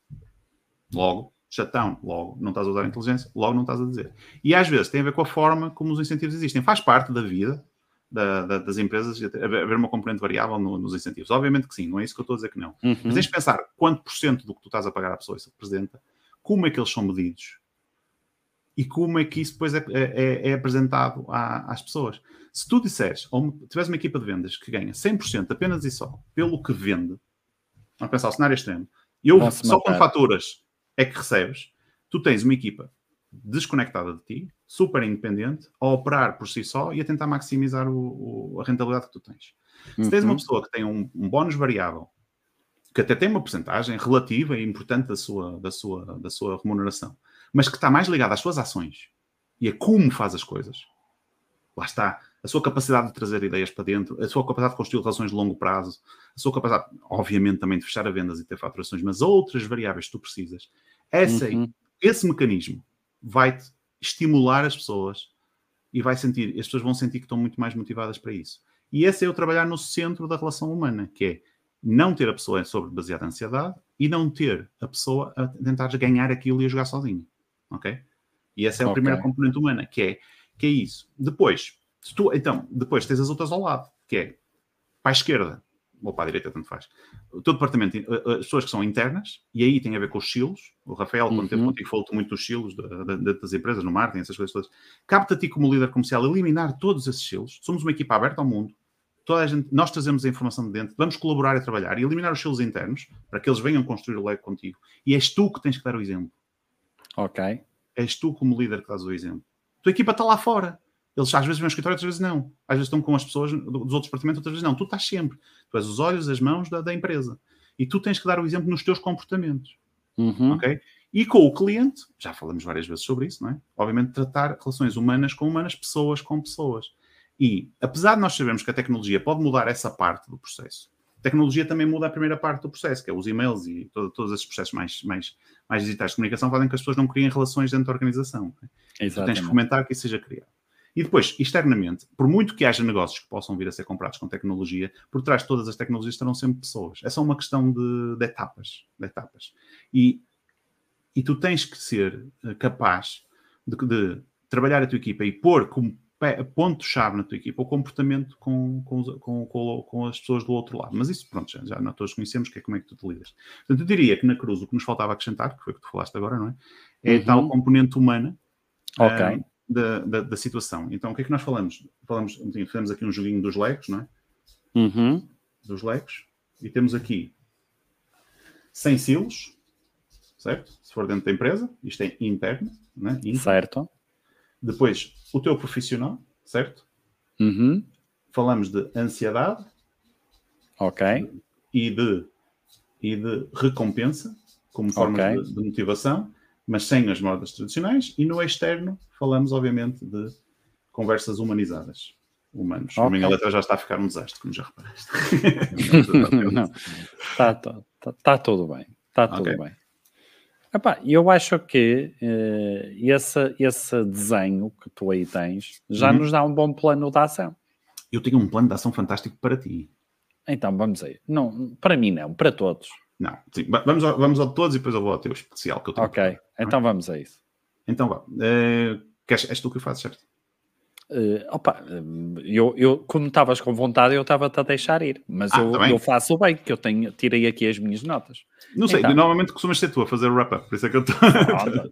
Speaker 3: Logo, shutdown. Logo, não estás a usar a inteligência. Logo, não estás a dizer. E às vezes tem a ver com a forma como os incentivos existem. Faz parte da vida da- da- das empresas haver haver uma componente variável no- nos incentivos. Obviamente que sim. Não é isso que eu estou a dizer que não.
Speaker 4: Uhum.
Speaker 3: Mas tens de pensar quanto por cento do que tu estás a pagar à pessoa isso representa, como é que eles são medidos e como é que isso depois é, é- é apresentado à- às pessoas. Se tu disseres, ou tiveres uma equipa de vendas que ganha 100% apenas e só pelo que vende, vamos pensar o cenário extremo, e eu
Speaker 4: Vão-se
Speaker 3: só com faturas é que recebes, tu tens uma equipa desconectada de ti, super independente, a operar por si só e a tentar maximizar o- o- a rentabilidade que tu tens. Se tens uma
Speaker 4: Uhum.
Speaker 3: pessoa que tem um, um bónus variável, que até tem uma porcentagem relativa e importante da sua, da, sua, da sua remuneração, mas que está mais ligada às suas ações e a como faz as coisas, lá está, a sua capacidade de trazer ideias para dentro, a sua capacidade de construir relações de longo prazo, a sua capacidade, obviamente, também de fechar a vendas e ter faturações, mas outras variáveis que tu precisas, essa,
Speaker 4: Uhum.
Speaker 3: esse mecanismo vai-te estimular as pessoas e vai sentir, as pessoas vão sentir que estão muito mais motivadas para isso. E esse é o trabalhar no centro da relação humana, que é não ter a pessoa sobre baseada em ansiedade e não ter a pessoa a tentar ganhar aquilo e a jogar sozinho. Ok? E essa é a primeira componente humana, que é, que é isso. Depois, tu, então, depois tens as outras ao lado, que é para a esquerda, ou para a direita, tanto faz. O teu departamento, eh, as pessoas que são internas, e aí tem a ver com os silos. O Rafael, quando
Speaker 4: Uhum.
Speaker 3: contigo, falou muito dos silos da- da- das empresas, no marketing, essas coisas todas. Capta a ti como líder comercial eliminar todos esses silos. Somos uma equipa aberta ao mundo. Toda a gente, nós trazemos a informação de dentro, vamos colaborar e trabalhar e eliminar os silos internos para que eles venham construir o Lego contigo. E és tu que tens que dar o exemplo.
Speaker 4: Ok.
Speaker 3: És tu, como líder, que dás o exemplo. A tua equipa está lá fora. Eles às vezes vêm ao escritório, outras vezes não. Às vezes estão com as pessoas do- dos outros departamentos, outras vezes não. Tu estás sempre. Tu és os olhos, as mãos da, da empresa. E tu tens que dar o exemplo nos teus comportamentos.
Speaker 4: Uhum.
Speaker 3: Ok? E com o cliente, já falamos várias vezes sobre isso, não é? Obviamente, tratar relações humanas com humanas, pessoas com pessoas. E, apesar de nós sabermos que a tecnologia pode mudar essa parte do processo, tecnologia também muda a primeira parte do processo, que é os e-mails e todo- todos esses processos mais, mais, mais digitais de comunicação fazem que as pessoas não criem relações dentro da organização. não é? Tu tens que
Speaker 4: Exatamente.
Speaker 3: fomentar que isso seja criado. E depois, externamente, por muito que haja negócios que possam vir a ser comprados com tecnologia, por trás de todas as tecnologias estarão sempre pessoas. É só uma questão de, de etapas. De etapas. E, e tu tens que ser eh, capaz de, de trabalhar a tua equipa e pôr como ponto-chave na tua equipa, o comportamento com, com, com, com, as pessoas do outro lado. Mas isso, pronto, já, já nós todos conhecemos que é como é que tu te lidas. Portanto, eu diria que na Cruz o que nos faltava acrescentar, que foi o que tu falaste agora, não é? É uhum. tal componente humana
Speaker 4: okay.
Speaker 3: uh, da, da, da, situação. Então, o que é que nós falamos? Falamos, fizemos aqui um joguinho dos legos, não é?
Speaker 4: Uhum.
Speaker 3: Dos legos. E temos aqui 100 silos, certo? Se for dentro da empresa, isto é interno, né? Interno.
Speaker 4: Certo.
Speaker 3: Depois, o teu profissional, certo?
Speaker 4: Uhum.
Speaker 3: Falamos de ansiedade.
Speaker 4: Ok.
Speaker 3: E de, e de recompensa, como forma okay. de, de, motivação, mas sem as modas tradicionais. E no externo, falamos, obviamente, de conversas humanizadas. Humanos. Okay. A minha letra já está a ficar um desastre, como já reparaste.
Speaker 4: Não, está, está, está tudo bem. Está tudo okay. bem. Epá, eu acho que uh, esse, esse desenho que tu aí tens já uhum. nos dá um bom plano de ação.
Speaker 3: Eu tenho um plano de ação fantástico para ti.
Speaker 4: Então, vamos aí. Não, para mim não, para todos.
Speaker 3: Não, sim. Vamos, ao, vamos ao de todos e depois eu vou ao teu especial que eu tenho.
Speaker 4: Ok, para, então vamos a isso.
Speaker 3: Então vá. Uh, queres, és tu que fazes, certo?
Speaker 4: Uh, opa, eu, eu, como estavas com vontade, eu estava-te a deixar ir, mas ah, eu, tá eu, faço bem, que eu tenho, tirei aqui as minhas notas.
Speaker 3: Não sei, então, normalmente costumas ser tu a fazer o wrap-up, por isso é que eu estou.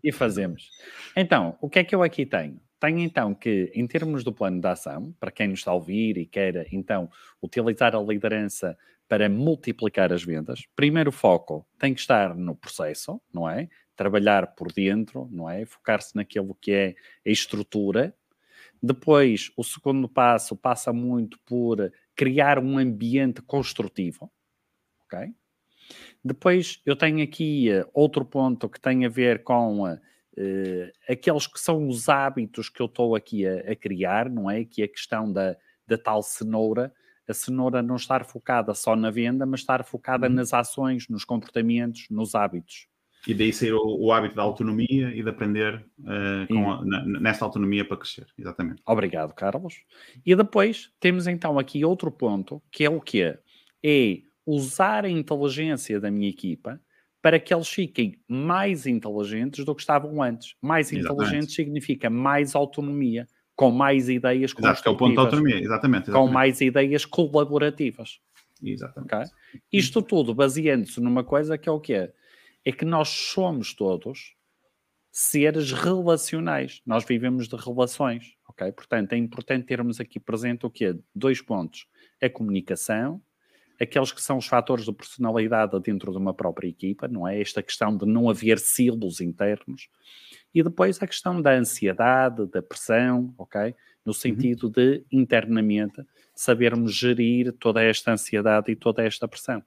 Speaker 4: e fazemos. Então, o que é que eu aqui tenho? Tenho então que, em termos do plano de ação, para quem nos está a ouvir e quer então utilizar a liderança para multiplicar as vendas, primeiro foco tem que estar no processo, não é? Trabalhar por dentro, não é? Focar-se naquilo que é a estrutura depois, o segundo passo passa muito por criar um ambiente construtivo. Ok? Depois, eu tenho aqui uh, outro ponto que tem a ver com uh, aqueles que são os hábitos que eu estou aqui a, a, criar, não é? Que é a questão da, da tal cenoura. A cenoura não estar focada só na venda, mas estar focada uhum. nas ações, nos comportamentos, nos hábitos.
Speaker 3: E daí sair o, o, hábito da autonomia e de aprender uh, a, na, nessa autonomia para crescer, exatamente.
Speaker 4: Obrigado, Carlos. E depois temos então aqui outro ponto, que é o quê? É usar a inteligência da minha equipa para que eles fiquem mais inteligentes do que estavam antes. Mais inteligentes significa mais autonomia, com mais ideias
Speaker 3: Exato, que é o ponto da autonomia, exatamente, exatamente.
Speaker 4: Com mais ideias colaborativas.
Speaker 3: Exatamente.
Speaker 4: Okay? Isto tudo baseando-se numa coisa que é o quê? é que nós somos todos seres relacionais. Nós vivemos de relações, ok? Portanto, é importante termos aqui presente o quê? Dois pontos. A comunicação, aqueles que são os fatores de personalidade dentro de uma própria equipa, não é? Esta questão de não haver silos internos. E depois a questão da ansiedade, da pressão, ok? No uhum. sentido uhum. de, internamente, sabermos gerir toda esta ansiedade e toda esta pressão,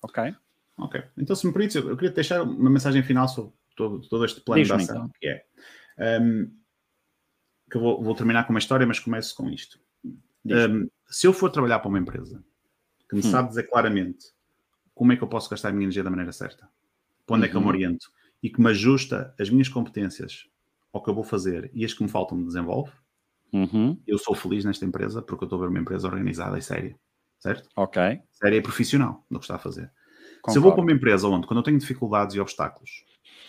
Speaker 4: ok?
Speaker 3: Ok. Então, se me permites, eu queria deixar uma mensagem final sobre todo, todo este plano de ação, então. que é um, que eu vou, vou, terminar com uma história, mas começo com isto. Um, se eu for trabalhar para uma empresa que me hum. sabe dizer claramente como é que eu posso gastar a minha energia da maneira certa, para onde uhum. é que eu me uhum. oriento e que me ajusta as minhas competências ao que eu vou fazer e as que me faltam me desenvolve,
Speaker 4: uhum.
Speaker 3: eu sou feliz nesta empresa porque eu estou a ver uma empresa organizada e séria, certo?
Speaker 4: Ok.
Speaker 3: Séria e profissional no que está a fazer. Concordo. Se eu vou para uma empresa onde, quando eu tenho dificuldades e obstáculos,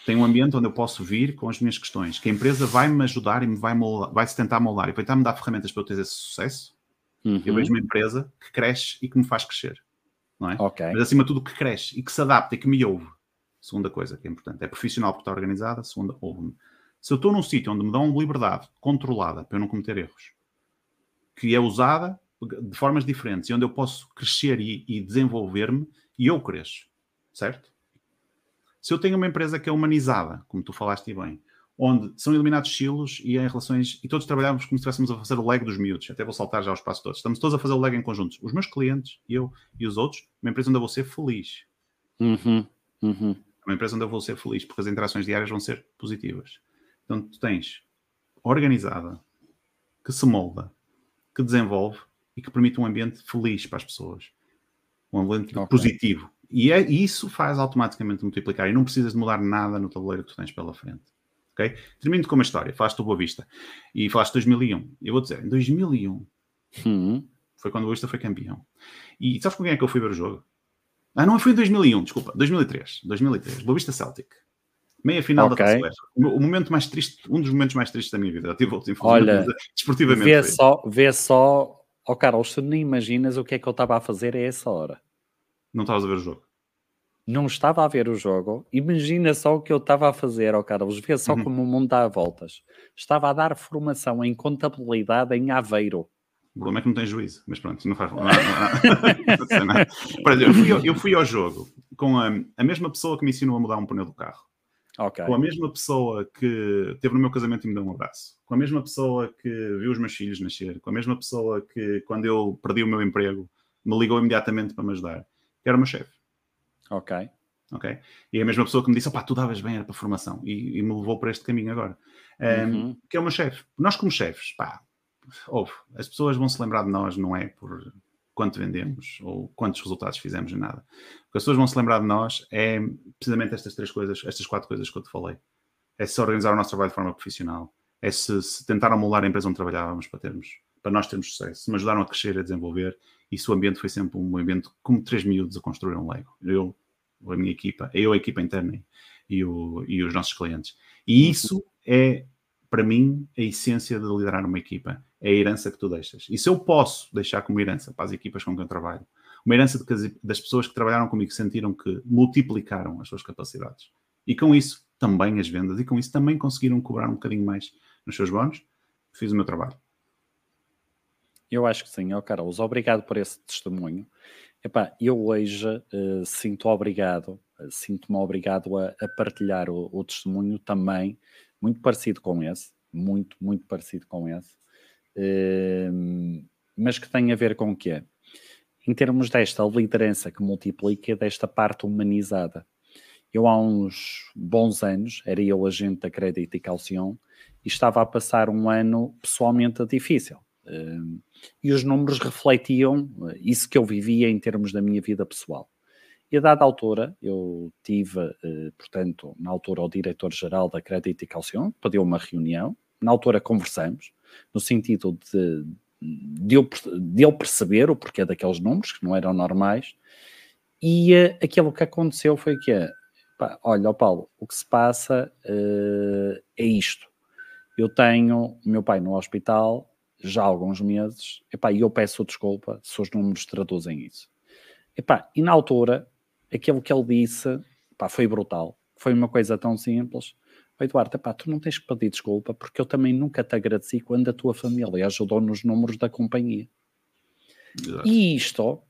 Speaker 3: tenho um ambiente onde eu posso vir com as minhas questões, que a empresa vai me ajudar e me vai, moldar, vai se tentar moldar e vai tentar me dar ferramentas para eu ter esse sucesso, uhum. eu vejo uma empresa que cresce e que me faz crescer. Não é?
Speaker 4: Okay.
Speaker 3: Mas acima de tudo que cresce e que se adapta e que me ouve. Segunda coisa que é importante. É profissional porque está organizada. Segunda, ouve-me. Se eu estou num sítio onde me dão liberdade controlada para eu não cometer erros, que é usada de formas diferentes e onde eu posso crescer e, e desenvolver-me, e eu cresço, certo? Se eu tenho uma empresa que é humanizada, como tu falaste bem, onde são eliminados silos e em relações, e todos trabalhamos como se estivéssemos a fazer o leg dos miúdos, até vou saltar já aos passos todos, estamos todos a fazer o leg em conjuntos, os meus clientes, eu e os outros, uma empresa onde eu vou ser feliz.
Speaker 4: Uhum, uhum.
Speaker 3: Uma empresa onde eu vou ser feliz, porque as interações diárias vão ser positivas. Então tu tens organizada, que se molda, que desenvolve e que permite um ambiente feliz para as pessoas um ambiente okay. positivo. E é, isso faz automaticamente multiplicar e não precisas de mudar nada no tabuleiro que tu tens pela frente. Ok? Termino com uma história. Falaste do Boa Vista e falaste de 2001. Eu vou dizer, em 2001
Speaker 4: uhum.
Speaker 3: foi quando o Boa Vista foi campeão. E sabes com quem é que eu fui ver o jogo? Ah, não foi em 2001, desculpa, 2003. 2003, Boa Vista Celtic. Meia final
Speaker 4: Ok.
Speaker 3: da Taça. O momento mais triste, um dos momentos mais tristes da minha vida. Eu tive outro,
Speaker 4: Olha,
Speaker 3: desportivamente.
Speaker 4: Vê
Speaker 3: foi.
Speaker 4: só, vê só, ó Carlos, tu nem imaginas o que é que eu estava a fazer a essa hora.
Speaker 3: Não estavas a ver o jogo.
Speaker 4: Não estava a ver o jogo, imagina só o que eu estava a fazer, ó Carlos, vê só
Speaker 3: Uhum.
Speaker 4: como o mundo dá voltas. Estava a dar formação em contabilidade em Aveiro.
Speaker 3: O problema é que não tem juízo, mas pronto, não faz não, não, não, eu, fui ao, eu fui ao jogo com a, a mesma pessoa que me ensinou a mudar um pneu do carro,
Speaker 4: Ok.
Speaker 3: com a mesma pessoa que esteve no meu casamento e me deu um abraço, com a mesma pessoa que viu os meus filhos nascer, com a mesma pessoa que, quando eu perdi o meu emprego, me ligou imediatamente para me ajudar, era o meu chefe.
Speaker 4: Ok.
Speaker 3: ok? E é a mesma pessoa que me disse, opá, tu davas bem, era para formação, e, e me levou para este caminho agora. Um,
Speaker 4: Uhum.
Speaker 3: Que é o meu chefe. Nós como chefes, pá, ouve, as pessoas vão se lembrar de nós, não é por quanto vendemos ou quantos resultados fizemos em nada. O que as pessoas vão se lembrar de nós é precisamente estas três coisas, estas quatro coisas que eu te falei. É se organizar o nosso trabalho de forma profissional, é se, se tentaram moldar a empresa onde trabalhávamos para termos, para nós termos sucesso, se me ajudaram a crescer, a desenvolver, e o ambiente foi sempre um ambiente como três miúdos a construir um Lego. Eu, a minha equipa, eu, a equipa interna e, o, e os nossos clientes. E isso é, para mim, a essência de liderar uma equipa. É a herança que tu deixas. E se eu posso deixar como herança para as equipas com quem eu trabalho, uma herança das pessoas que trabalharam comigo sentiram que multiplicaram as suas capacidades. E com isso também as vendas, e com isso também conseguiram cobrar um bocadinho mais nos seus bónus, fiz o meu trabalho.
Speaker 4: Eu acho que sim, ó Carlos, obrigado por esse testemunho. Epá, eu hoje eh, sinto obrigado, eh, sinto-me obrigado a, a partilhar o, o testemunho também, muito parecido com esse, muito, muito parecido com esse, eh, mas que tem a ver com o quê? Em termos desta liderança que multiplica, desta parte humanizada. Eu há uns bons anos, era eu agente da Crédito e Calcion, e estava a passar um ano pessoalmente difícil. Eh, e os números refletiam eh, isso que eu vivia em termos da minha vida pessoal. E a dada altura, eu tive, eh, portanto, na altura, o diretor-geral da Crédito e Calcion, pediu uma reunião, na altura conversamos, no sentido de, de, eu, de ele perceber o porquê daqueles números, que não eram normais, e eh, aquilo que aconteceu foi que, pá, olha, Paulo, o que se passa é isto. Eu tenho o meu pai no hospital já há alguns meses, epá, e eu peço desculpa se os números traduzem isso. Epá, e na altura, aquilo que ele disse epá, foi brutal. Foi uma coisa tão simples. "Ó, Eduardo, epá, tu não tens que pedir desculpa porque eu também nunca te agradeci quando a tua família ajudou nos números da companhia. E isto,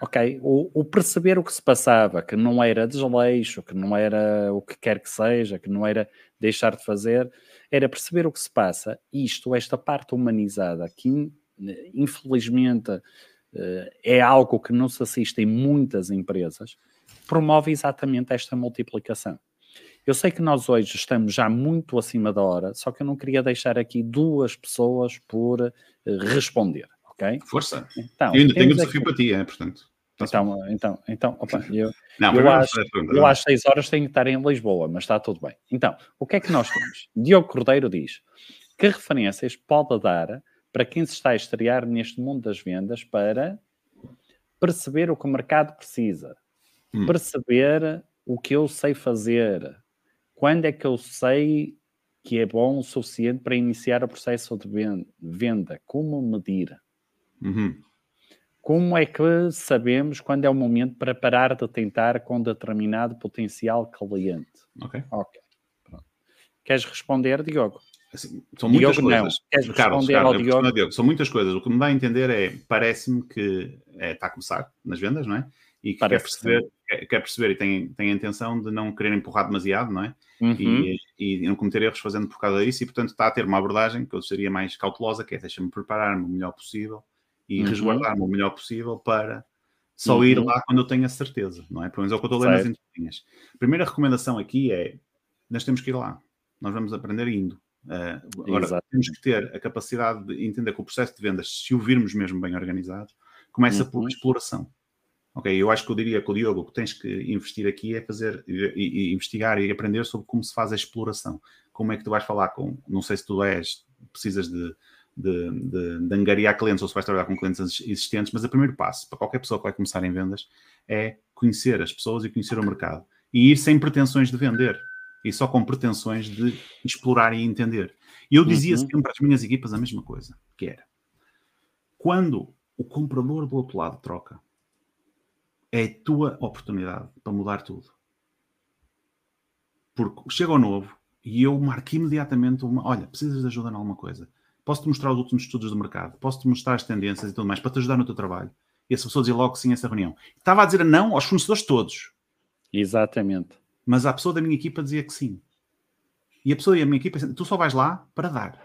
Speaker 4: ok, o, o perceber o que se passava, que não era desleixo, que não era o que quer que seja, que não era deixar de fazer, era perceber o que se passa. Isto, esta parte humanizada, que in- infelizmente eh, é algo que não se assiste em muitas empresas, promove exatamente esta multiplicação. Eu sei que nós hoje estamos já muito acima da hora, só que eu não queria deixar aqui duas pessoas por eh, responder, ok?
Speaker 3: Força.
Speaker 4: Então,
Speaker 3: eu ainda tenho
Speaker 4: temos
Speaker 3: desafio
Speaker 4: aqui-
Speaker 3: para ti, é, portanto. Bem.
Speaker 4: então, então, então, opa, eu,
Speaker 3: não,
Speaker 4: eu acho-
Speaker 3: pergunta,
Speaker 4: eu às 6 horas tenho que estar em Lisboa, mas está tudo bem. Então, o que é que nós temos? Diogo Cordeiro diz: que referências pode dar para quem se está a estrear neste mundo das vendas para perceber o que o mercado precisa,
Speaker 3: Hum.
Speaker 4: perceber o que eu sei fazer, quando é que eu sei que é bom o suficiente para iniciar o processo de ven- venda, como medir?
Speaker 3: Uhum.
Speaker 4: Como é que sabemos quando é o momento para parar de tentar com determinado potencial cliente?
Speaker 3: Ok.
Speaker 4: Ok. Pronto. Queres responder, Diogo?
Speaker 3: Assim, são muitas
Speaker 4: Diogo, não.
Speaker 3: coisas.
Speaker 4: Queres
Speaker 3: Carlos,
Speaker 4: responder
Speaker 3: Carlos,
Speaker 4: ao Diogo?
Speaker 3: respondo ao São muitas coisas. O que me dá a entender é, parece-me que é, está a começar nas vendas, não é? E que quer perceber, quer, quer perceber e tem, tem a intenção de não querer empurrar demasiado, não é?
Speaker 4: Uhum.
Speaker 3: E, e não cometer erros fazendo por causa disso, e portanto está a ter uma abordagem que eu seria mais cautelosa, que é deixa-me preparar-me o melhor possível e
Speaker 4: Uhum.
Speaker 3: resguardar-me o melhor possível para só ir
Speaker 4: Uhum.
Speaker 3: lá quando eu tenho a certeza, não é? Pelo menos é o que eu estou a ler nas entrelinhas. Primeira recomendação aqui é, nós temos que ir lá. Nós vamos aprender indo. Uh, agora,
Speaker 4: Exato.
Speaker 3: temos que ter a capacidade de entender que o processo de vendas, se o virmos mesmo bem organizado, começa
Speaker 4: Uhum.
Speaker 3: por exploração. Ok, eu acho que eu diria que o Diogo, o que tens que investir aqui é fazer e- e investigar e aprender sobre como se faz a exploração. Como é que tu vais falar com, não sei se tu és, precisas de, de, de, de angariar clientes ou se vais trabalhar com clientes existentes, mas o primeiro passo para qualquer pessoa que vai começar em vendas é conhecer as pessoas e conhecer o mercado e ir sem pretensões de vender. e só com pretensões de explorar e entender. E eu dizia
Speaker 4: Uhum.
Speaker 3: sempre às minhas equipas a mesma coisa, que era quando o comprador do outro lado troca, é a tua oportunidade para mudar tudo. Porque chega ao novo e eu marco imediatamente uma. Olha, precisas de ajuda em alguma coisa. Posso-te mostrar os últimos estudos do mercado, posso-te mostrar as tendências e tudo mais para te ajudar no teu trabalho. E essa pessoa dizia logo que sim a essa reunião. Estava a dizer não aos fornecedores todos,
Speaker 4: Exatamente.
Speaker 3: mas a pessoa da minha equipa dizia que sim. E a pessoa da minha equipa, dizia, tu só vais lá para dar,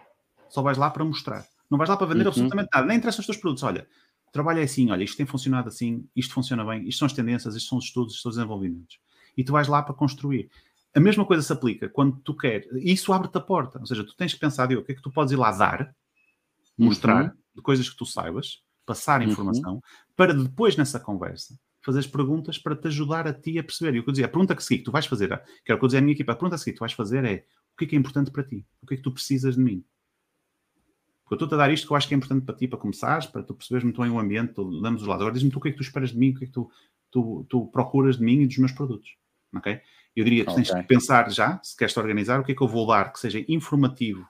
Speaker 3: só vais lá para mostrar. Não vais lá para vender
Speaker 4: Uhum.
Speaker 3: absolutamente nada, nem interessam os teus produtos. Olha, é assim, olha, isto tem funcionado assim, isto funciona bem, isto são as tendências, isto são os estudos, isto são os desenvolvimentos. E tu vais lá para construir. A mesma coisa se aplica quando tu queres. Isso abre-te a porta. Ou seja, tu tens que pensar, Diogo, o que é que tu podes ir lá dar, mostrar de coisas que tu saibas, passar
Speaker 4: Uhum.
Speaker 3: informação, para depois nessa conversa fazer as perguntas para te ajudar a ti a perceber. E o que eu dizia, a pergunta que seguir, que tu vais fazer, que era o que eu dizia à minha equipa, a pergunta seguir que tu vais fazer é o que é que é importante para ti? O que é que tu precisas de mim? Porque eu estou-te a dar isto que eu acho que é importante para ti, para começares, para tu perceberes muito bem o ambiente, tu, damos os lados. Agora diz-me tu o que é que tu esperas de mim, o que é que tu, tu, tu procuras de mim e dos meus produtos. Ok? Eu diria que tens
Speaker 4: Ok.
Speaker 3: que pensar já, se queres te organizar, o que é que eu vou dar que seja informativo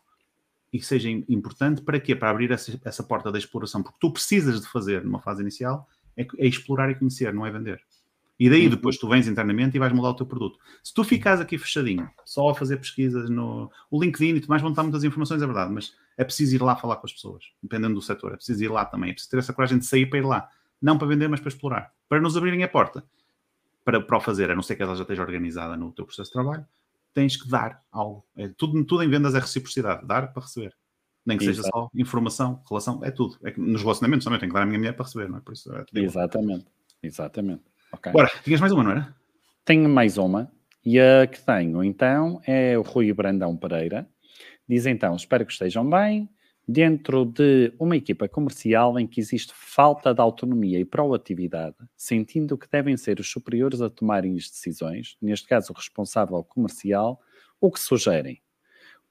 Speaker 3: e que seja importante para quê? Para abrir essa, essa porta da exploração. Porque tu precisas de fazer numa fase inicial é, é explorar e conhecer, não é vender. E daí
Speaker 4: Uhum.
Speaker 3: depois tu vens internamente e vais mudar o teu produto. Se tu ficares aqui fechadinho, só a fazer pesquisas no o LinkedIn e tudo mais, vão estar muitas informações, é verdade, mas é preciso ir lá falar com as pessoas, dependendo do setor, é preciso ir lá também, é preciso ter essa coragem de sair para ir lá. Não para vender, mas para explorar. Para nos abrirem a porta. Para, para o fazer, a não ser que ela já esteja organizada no teu processo de trabalho, tens que dar algo. É, tudo, tudo em vendas é reciprocidade, dar para receber. Nem que seja
Speaker 4: Exato.
Speaker 3: só informação, relação, é tudo. É que nos relacionamentos também tenho que dar a minha mulher para receber, não é? Por isso é.
Speaker 4: Exatamente. Exatamente. Ok.
Speaker 3: Bora, tinhas mais uma, não era?
Speaker 4: Tenho mais uma. E a que tenho, então, é o Rui Brandão Pereira. Diz então: Espero que estejam bem. Dentro de uma equipa comercial em que existe falta de autonomia e proatividade, sentindo que devem ser os superiores a tomarem as decisões, neste caso o responsável comercial, o que sugerem?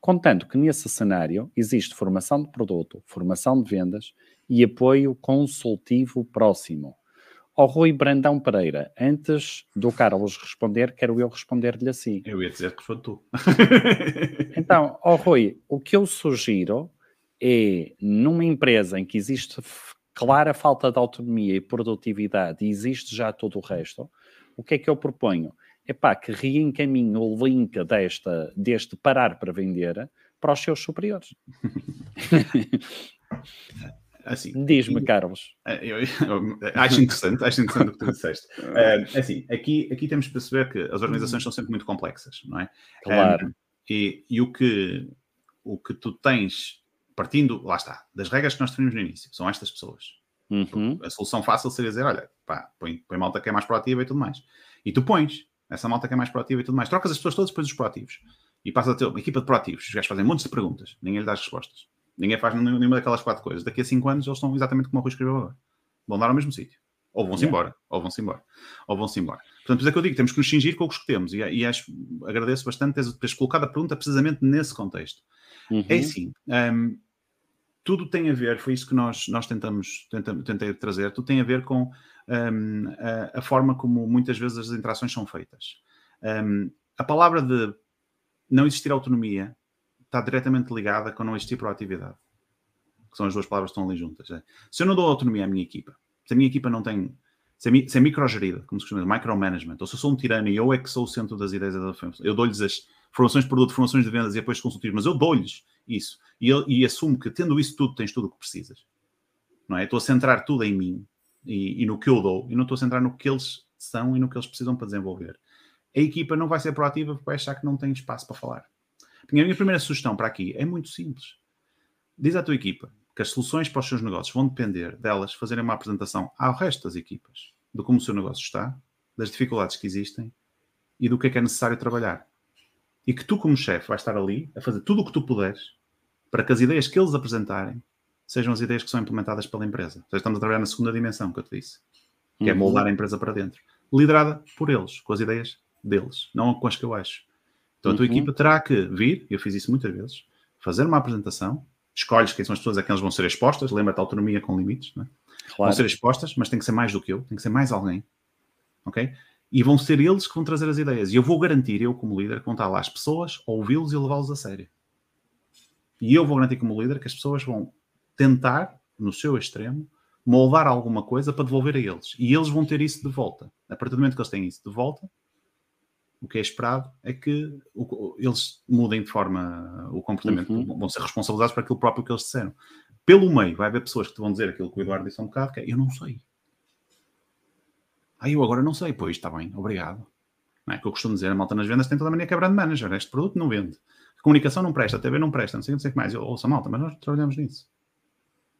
Speaker 4: Contanto que nesse cenário existe formação de produto, formação de vendas e apoio consultivo próximo. Ao Rui Brandão Pereira, antes do Carlos responder, quero eu responder-lhe assim.
Speaker 3: Eu ia dizer que foi tu.
Speaker 4: Então, ao Rui, o que eu sugiro é, numa empresa em que existe clara falta de autonomia e produtividade e existe já todo o resto, o que é que eu proponho? É pá, que reencaminhe o link desta, deste parar para vender para os seus superiores.
Speaker 3: assim,
Speaker 4: Diz-me, Carlos.
Speaker 3: eh, eu- eu acho interessante, acho interessante o que tu disseste. Eh, assim, aqui, aqui temos que perceber que as organizações são sempre muito complexas, não é?
Speaker 4: Claro.
Speaker 3: Um, e e o, que, o que tu tens, partindo, lá está, das regras que nós definimos no início, são estas pessoas.
Speaker 4: Uhum.
Speaker 3: A solução fácil seria dizer, olha, pá, põe, põe malta que é mais proativa e tudo mais. E tu pões essa malta que é mais proativa e tudo mais. Trocas as pessoas todas depois dos proativos. E passas a ter uma equipa de proativos. Os gajos fazem montes de perguntas. Ninguém lhe dá as respostas. Ninguém faz nenhuma daquelas quatro coisas. Daqui a cinco anos eles estão exatamente como o Rui escreveu agora. Vão dar ao mesmo sítio. Ou vão-se
Speaker 4: Yeah.
Speaker 3: embora. Ou vão-se embora. Ou vão-se embora. Portanto, por é que eu digo, temos que nos cingir com os que temos. E, e acho, agradeço bastante teres, teres colocado a pergunta precisamente nesse contexto.
Speaker 4: Uhum.
Speaker 3: É assim, hum, tudo tem a ver, foi isso que nós, nós tentamos, tentamos, tentei trazer, tudo tem a ver com hum, a, a forma como muitas vezes as interações são feitas. Hum, a palavra de não existir autonomia está diretamente ligada com não existir proatividade. Que são as duas palavras que estão ali juntas. é. Se eu não dou autonomia à minha equipa, se a minha equipa não tem. Se é, se é microgerida, como se dizer, micromanagement, ou se eu sou um tirano e eu é que sou o centro das ideias da eu dou-lhes as formações de produto, formações de vendas e apoios consultivos, mas eu dou-lhes isso. E, e assumo que, tendo isso tudo, tens tudo o que precisas. Não é? Estou a centrar tudo em mim e, e no que eu dou, e não estou a centrar no que eles são e no que eles precisam para desenvolver. A equipa não vai ser proativa porque vai achar que não tem espaço para falar. A minha primeira sugestão para aqui é muito simples. Diz à tua equipa que as soluções para os seus negócios vão depender delas fazerem uma apresentação ao resto das equipas de como o seu negócio está, das dificuldades que existem e do que é que é necessário trabalhar. E que tu, como chefe, vais estar ali a fazer tudo o que tu puderes para que as ideias que eles apresentarem sejam as ideias que são implementadas pela empresa. Ou seja, estamos a trabalhar na segunda dimensão que eu te disse, que é
Speaker 4: Uhum.
Speaker 3: moldar a empresa para dentro. Liderada por eles, com as ideias deles, não com as que eu acho. Então a tua
Speaker 4: Uhum.
Speaker 3: equipa terá que vir, eu fiz isso muitas vezes, fazer uma apresentação, escolhes quem são as pessoas a quem elas vão ser expostas, lembra-te a autonomia com limites, não é? vão
Speaker 4: Claro.
Speaker 3: ser expostas, mas tem que ser mais do que eu, tem que ser mais alguém. Ok? E vão ser eles que vão trazer as ideias. E eu vou garantir, eu como líder, estar lá as pessoas, ouvi-los e levá-los a sério. E eu vou garantir como líder que as pessoas vão tentar, no seu extremo, moldar alguma coisa para devolver a eles. E eles vão ter isso de volta. A partir do momento que eles têm isso de volta, o que é esperado é que eles mudem de forma o comportamento, uhum. vão ser responsabilizados por aquilo próprio que eles disseram. Pelo meio, vai haver pessoas que te vão dizer aquilo que o Eduardo disse há um bocado, que é, eu não sei. Ah, eu agora não sei. Pois, está bem, obrigado. Não é que eu costumo dizer, a malta nas vendas tem toda a mania que é brand manager. Este produto não vende. A comunicação não presta, a TV não presta, não sei, não sei o que mais. Eu ouço a malta, mas nós trabalhamos nisso.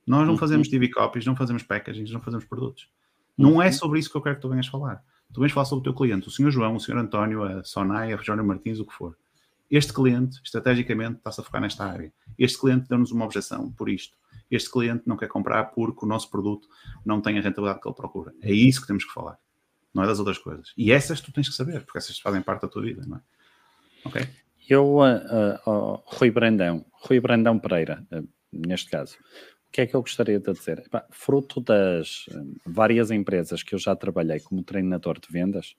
Speaker 3: Nós não uhum. fazemos TV copies, não fazemos packaging, não fazemos produtos. Não é uhum. sobre isso que eu quero que tu venhas falar. Tu vens falar sobre o teu cliente, o senhor João, o senhor António, a Sonai, a Jorge Martins, o que for. Este cliente, estrategicamente, está-se a focar nesta área. Este cliente deu-nos uma objeção por isto. Este cliente não quer comprar porque o nosso produto não tem a rentabilidade que ele procura. É isso que temos que falar. Não é das outras coisas. E essas tu tens que saber, porque essas fazem parte da tua vida, não é? Ok?
Speaker 4: Eu, uh, uh, uh, Rui Brandão, Rui Brandão Pereira, neste caso, que é que eu gostaria de dizer? fruto das várias empresas que eu já trabalhei como treinador de vendas,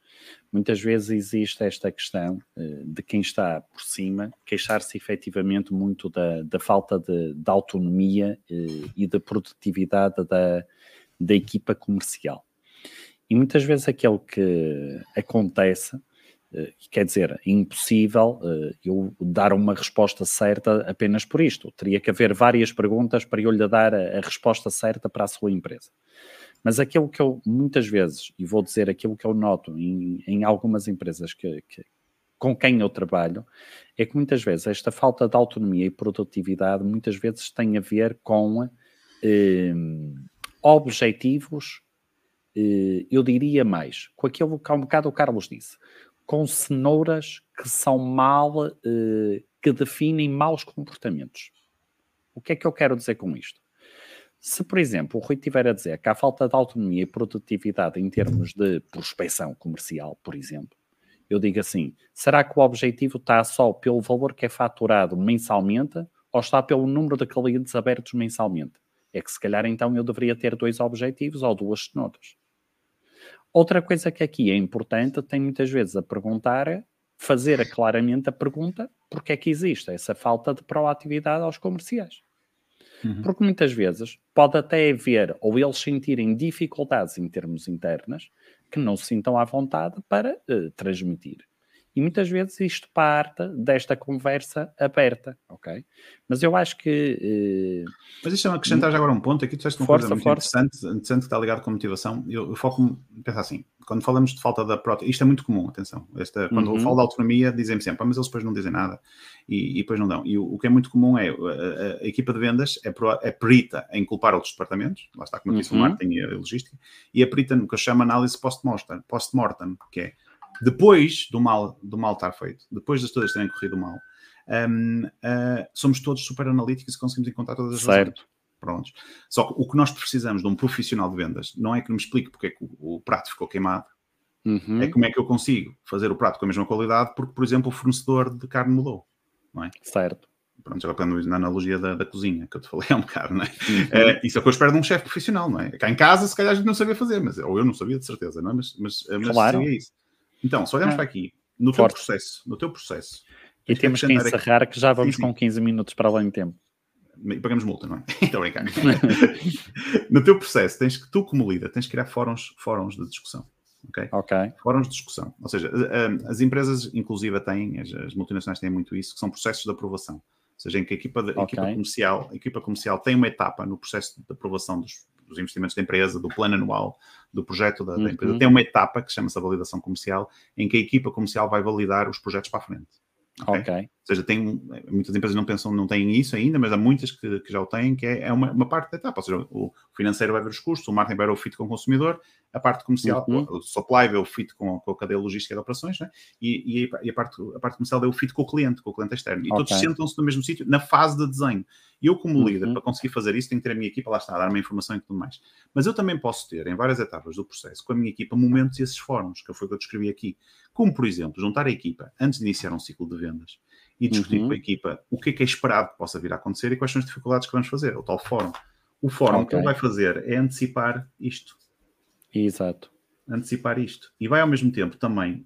Speaker 4: muitas vezes existe esta questão uh, de quem está por cima queixar-se efetivamente muito da, da falta de, de autonomia uh, e de produtividade da, da equipa comercial. E muitas vezes aquilo que acontece eh, quer dizer, é impossível uh, eu dar uma resposta certa apenas por isto. Teria que haver várias perguntas para eu lhe dar a, a, resposta certa para a sua empresa. Mas aquilo que eu, muitas vezes, e vou dizer aquilo que eu noto em, em algumas empresas que, que, com quem eu trabalho, é que muitas vezes esta falta de autonomia e produtividade muitas vezes tem a ver com eh, objetivos, eh, eu diria mais, com aquilo que há um bocado o Carlos disse com cenouras que são mal, eh, que definem maus comportamentos. O que é que eu quero dizer com isto? Se, por exemplo, o Rui tiver a dizer que há falta de autonomia e produtividade em termos de prospecção comercial, por exemplo, eu digo assim: será que o objetivo está só pelo valor que é faturado mensalmente ou está pelo número de clientes abertos mensalmente? É que se calhar então eu deveria ter dois objetivos ou duas cenouras. Outra coisa que aqui é importante, tem muitas vezes a perguntar, fazer claramente a pergunta, porque é que existe essa falta de proatividade aos comerciais. Uhum. Porque muitas vezes pode até haver, ou eles sentirem dificuldades em termos internas, que não se sintam à vontade para uh, transmitir. E muitas vezes isto parte desta conversa aberta, ok? Mas eu acho que.
Speaker 3: Uh... Mas deixa-me é acrescentar já agora um ponto. Aqui tu disseste uma força, coisa muito força. interessante, interessante que está ligado com motivação. Eu, eu foco, pensa assim, quando falamos de falta da prótese, isto é muito comum, atenção. Esta, quando uhum. eu falo de autonomia, dizem-me sempre, ah, mas eles depois não dizem nada e, e depois não dão. E o, o, que é muito comum é a, a, a equipa de vendas é, pro, é perita em culpar outros departamentos, lá está, como eu disse, uhum. o marketing e a logística, e a perita no que eu chamo análise post-mortem, post que é depois do mal, do mal estar feito, depois das todas terem corrido mal, um, uh, ah, somos todos super analíticos e conseguimos encontrar todas as
Speaker 4: certo. razões.
Speaker 3: Prontos. Só que o que nós precisamos de um profissional de vendas não é que me explique porque é que o, o prato ficou queimado, uhum. é como é que eu consigo fazer o prato com a mesma qualidade porque, por exemplo, o fornecedor de carne mudou, não é?
Speaker 4: Certo.
Speaker 3: Pronto, já pegando na analogia da, da, cozinha que eu te falei há um bocado, não é? Uhum. Uh, isso é o que eu espero de um chefe profissional, não é? Cá em casa, se calhar a gente não sabia fazer, mas, ou eu não sabia de certeza, não é? Mas, mas, mas
Speaker 4: claro.
Speaker 3: seria isso. Então, se olharmos ah. para aqui, no Forte. teu processo, no teu processo.
Speaker 4: E temos que encerrar aqui. que já vamos sim, sim. com 15 minutos para além de tempo.
Speaker 3: E pagamos multa, não é? Estou a brincar. no teu processo, tens que, tu como líder, tens que criar fóruns, fóruns de discussão. Okay?
Speaker 4: ok.
Speaker 3: Fóruns de discussão. Ou seja, as empresas, inclusive, têm, as, multinacionais têm muito isso, que são processos de aprovação. Ou seja, em que a equipa, de, okay. equipa, comercial, a equipa comercial tem uma etapa no processo de aprovação dos, dos investimentos da empresa, do plano anual, do projeto da, da empresa, uhum. tem uma etapa que chama-se a validação comercial, em que a equipa comercial vai validar os projetos para a frente.
Speaker 4: Okay? ok. Ou
Speaker 3: seja, tem, muitas empresas não pensam, não têm isso ainda, mas há muitas que, que já o têm, que é, é uma, uma, parte da etapa. Ou seja, o financeiro vai ver os custos, o marketing vai ver o fit com o consumidor, a parte comercial, uhum. o supply vê o fit com, com a cadeia logística de operações, né? e, e, a, parte, a parte comercial vê o fit com o cliente, com o cliente externo. E okay. todos sentam-se no mesmo sítio, na fase de desenho. E eu, como uhum. líder, para conseguir fazer isso, tenho que ter a minha equipa lá está, a dar-me informação e tudo mais. Mas eu também posso ter, em várias etapas do processo, com a minha equipa, momentos e esses fóruns, que foi o que eu descrevi aqui. Como, por exemplo, juntar a equipa antes de iniciar um ciclo de vendas e discutir uhum. com a equipa o que é que é esperado que possa vir a acontecer e quais são as dificuldades que vamos fazer, o tal fórum. O fórum okay. que ele vai fazer é antecipar isto.
Speaker 4: Exato.
Speaker 3: antecipar isto. E vai ao mesmo tempo também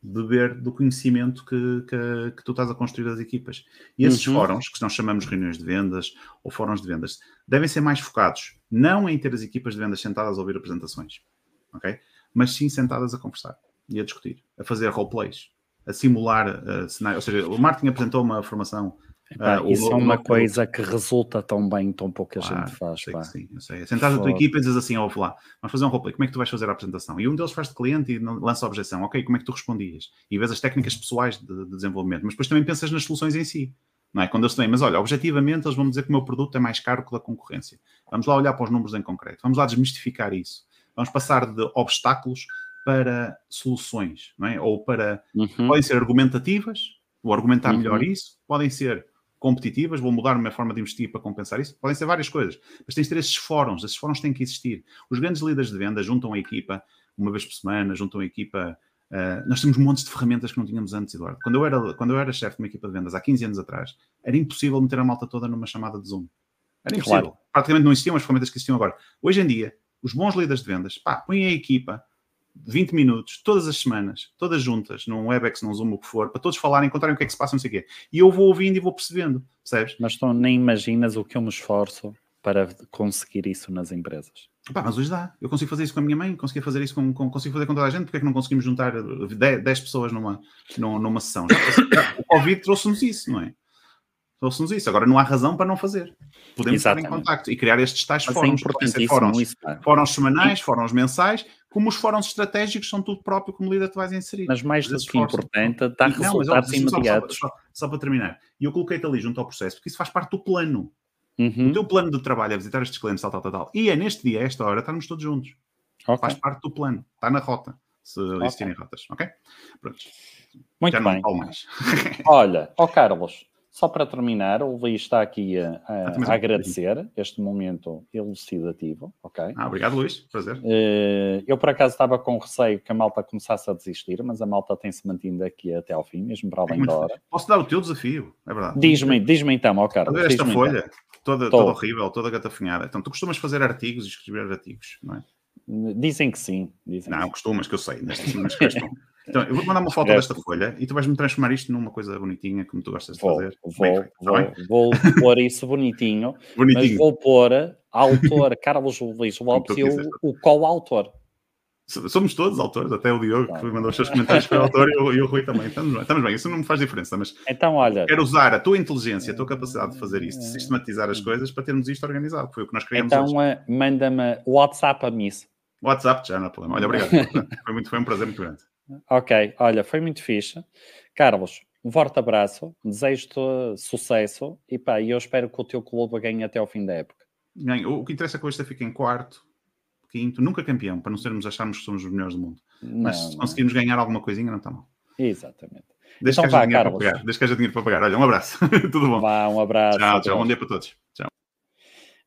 Speaker 3: beber do conhecimento que, que, que tu estás a construir das equipas. E esses
Speaker 4: Uhum.
Speaker 3: fóruns, que nós chamamos de reuniões de vendas ou fóruns de vendas, devem ser mais focados não em ter as equipas de vendas sentadas a ouvir apresentações, ok? Mas sim sentadas a conversar e a discutir, a fazer roleplays, a simular uh, cenários. Ou seja, o Martin apresentou uma formação
Speaker 4: Epá,
Speaker 3: Ah, o
Speaker 4: isso é uma coisa que resulta tão bem, tão pouca
Speaker 3: Claro,
Speaker 4: gente faz.
Speaker 3: sei
Speaker 4: pá.
Speaker 3: sim, eu sei. A tua equipa e dizes assim, ouve lá, vamos fazer um roleplay, como é que tu vais fazer a apresentação? E um deles faz de cliente e lança a objeção, ok, como é que tu respondias? E vês as técnicas pessoais de, de desenvolvimento, mas depois também pensas nas soluções em si. Não é? Quando eles têm, mas olha, objetivamente eles vão dizer que o meu produto é mais caro que o da concorrência. Vamos lá olhar para os números em concreto, vamos lá desmistificar isso. Vamos passar de obstáculos para soluções, não é? Ou para
Speaker 4: Uhum.
Speaker 3: podem ser argumentativas, vou argumentar
Speaker 4: Uhum.
Speaker 3: melhor isso, podem ser competitivas, vou mudar a minha forma de investir para compensar isso, podem ser várias coisas, mas tens de ter esses fóruns, esses fóruns têm que existir. Os grandes líderes de venda juntam a equipa uma vez por semana, juntam a equipa. ah, nós temos montes de ferramentas que não tínhamos antes, Eduardo. Quando eu era, quando eu era chefe de uma equipa de vendas há 15 anos atrás, era impossível meter a malta toda numa chamada de Zoom. Era impossível.
Speaker 4: Claro.
Speaker 3: Praticamente não existiam as ferramentas que existiam agora. Hoje em dia, os bons líderes de vendas, pá, põem a equipa 20 minutos, todas as semanas, todas juntas, num Webex, num Zoom, o que for, para todos falarem, contarem o que é que se passa, não sei o quê. E eu vou ouvindo e vou percebendo, percebes?
Speaker 4: Mas tu nem imaginas o que eu me esforço para conseguir isso nas empresas.
Speaker 3: Pá, mas hoje dá. Eu consigo fazer isso com a minha mãe, consigo fazer isso com, com- consigo fazer com toda a gente, porque é que não conseguimos juntar 10, 10 pessoas numa, numa, numa sessão? O Covid trouxe-nos isso, não é? Trouxe-nos isso. Agora não há razão para não fazer. Podemos estar em
Speaker 4: Exatamente.
Speaker 3: contacto e criar estes tais
Speaker 4: Mas é
Speaker 3: fóruns. Ser
Speaker 4: importantíssimo
Speaker 3: fóruns,
Speaker 4: isso.
Speaker 3: fóruns semanais, fóruns mensais, como os fóruns estratégicos são tudo próprio como líder tu vais inserir.
Speaker 4: Mas mais do que importante,
Speaker 3: E- não, mas, ó,
Speaker 4: resultados
Speaker 3: deixa-me só- só-
Speaker 4: imediatos.
Speaker 3: Só, só para terminar. E eu coloquei-te ali junto ao processo, porque isso faz parte do plano.
Speaker 4: Uhum.
Speaker 3: O teu plano de trabalho é visitar estes clientes, tal, tal, tal, tal. E é neste dia, a esta hora, estarmos todos juntos.
Speaker 4: Ok.
Speaker 3: Faz parte do plano. Está na rota. Se existirem rotas, ok? Pronto.
Speaker 4: Muito
Speaker 3: Já
Speaker 4: bem.
Speaker 3: mais.
Speaker 4: Olha, ó Carlos, só para terminar, o Luís está aqui a, a- agradecer este momento elucidativo, ok?
Speaker 3: Ah, obrigado, Luís. Prazer.
Speaker 4: Eh, eu, por acaso, estava com receio que a malta começasse a desistir, mas a malta tem-se mantido aqui até ao fim, mesmo para
Speaker 3: É
Speaker 4: além
Speaker 3: muito
Speaker 4: da hora.
Speaker 3: Posso dar o teu desafio? É verdade.
Speaker 4: Diz-me, diz-me então, ó
Speaker 3: A
Speaker 4: Carlos.
Speaker 3: esta
Speaker 4: então.
Speaker 3: folha, toda,
Speaker 4: Tô.
Speaker 3: toda horrível, toda gatafunhada. Então, tu costumas fazer artigos e escrever artigos, não é?
Speaker 4: Dizem que sim. Dizem
Speaker 3: Não,
Speaker 4: que
Speaker 3: costumas, que eu sei. Neste questão. Então, eu vou-te mandar uma foto desta folha e tu vais-me transformar isto numa coisa bonitinha, como tu gostas de
Speaker 4: Vou,
Speaker 3: fazer.
Speaker 4: vou,
Speaker 3: Bem feito,
Speaker 4: vou,
Speaker 3: está bem?
Speaker 4: vou pôr isso bonitinho, mas
Speaker 3: Bonitinho.
Speaker 4: vou pôr autor Carlos Luís Lopes e o, o co-autor.
Speaker 3: Somos todos autores, até o Diogo
Speaker 4: Tá.
Speaker 3: que mandou os seus comentários foi autor e o, e o Rui também. Estamos bem, estamos bem, isso não me faz diferença, mas
Speaker 4: Então, olha,
Speaker 3: quero usar a tua inteligência, a tua capacidade de fazer isto, de sistematizar as coisas para termos isto organizado. Foi o que nós criamos hoje.
Speaker 4: então eh, manda-me WhatsApp a mim.
Speaker 3: WhatsApp já não há problema. Olha, obrigado. foi, muito, foi um prazer muito grande.
Speaker 4: Ok, olha, foi muito fixe. Carlos, um forte abraço, desejo-te sucesso e pá, eu espero que o teu clube ganhe até ao fim da época.
Speaker 3: Bem, o, o que interessa é que hoje fique em quarto, quinto, nunca campeão, para não sermos acharmos que somos os melhores do mundo. Mas
Speaker 4: Não,
Speaker 3: se
Speaker 4: não.
Speaker 3: conseguirmos ganhar alguma coisinha, não está mal.
Speaker 4: Exatamente.
Speaker 3: Desde
Speaker 4: Então
Speaker 3: que
Speaker 4: vá, Carlos.
Speaker 3: para pagar. Desde que haja dinheiro para pagar. Olha, um abraço. Tudo bom.
Speaker 4: Vá, um abraço.
Speaker 3: Tchau, tchau. Bom dia para todos.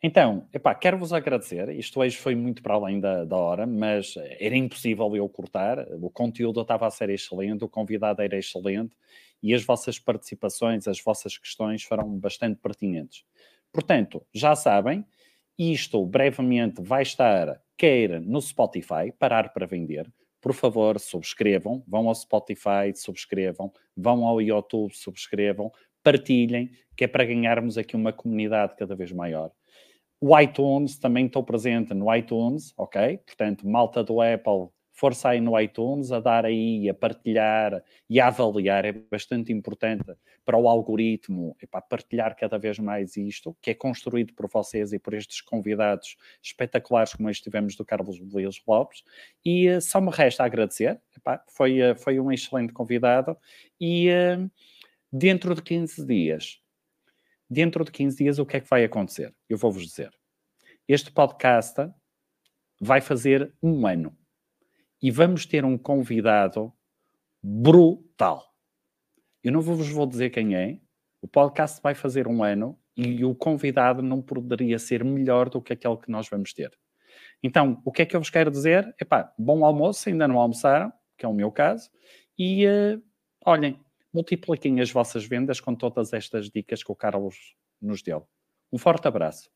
Speaker 4: Então, epá, quero-vos agradecer. Isto hoje foi muito para além da, da hora, mas era impossível eu cortar. O conteúdo estava a ser excelente, o convidado era excelente e as vossas participações, as vossas questões foram bastante pertinentes. Portanto, já sabem, isto brevemente vai estar quer no Spotify, parar para vender. Por favor, subscrevam, vão ao Spotify, subscrevam, vão ao YouTube, subscrevam, partilhem, que é para ganharmos aqui uma comunidade cada vez maior. O iTunes, também estou presente no iTunes, ok? Portanto, malta do Apple, força aí no iTunes a dar aí, a partilhar e a avaliar, é bastante importante para o algoritmo, e para partilhar cada vez mais isto, que é construído por vocês e por estes convidados espetaculares como este tivemos do Carlos Luís Lopes. E eh, só me resta agradecer, Epá, foi, eh, foi um excelente convidado e eh, dentro de 15 dias dentro de 15 dias o que é que vai acontecer? Eu vou-vos dizer. Este podcast vai fazer um ano e vamos ter um convidado brutal. Eu não vos vou dizer quem é. O podcast vai fazer um ano e o convidado não poderia ser melhor do que aquele que nós vamos ter. Então, o que é que eu vos quero dizer? Epá, bom almoço, ainda não almoçaram, que é o meu caso, e eh, olhem, multipliquem as vossas vendas com todas estas dicas que o Carlos nos deu. Um forte abraço.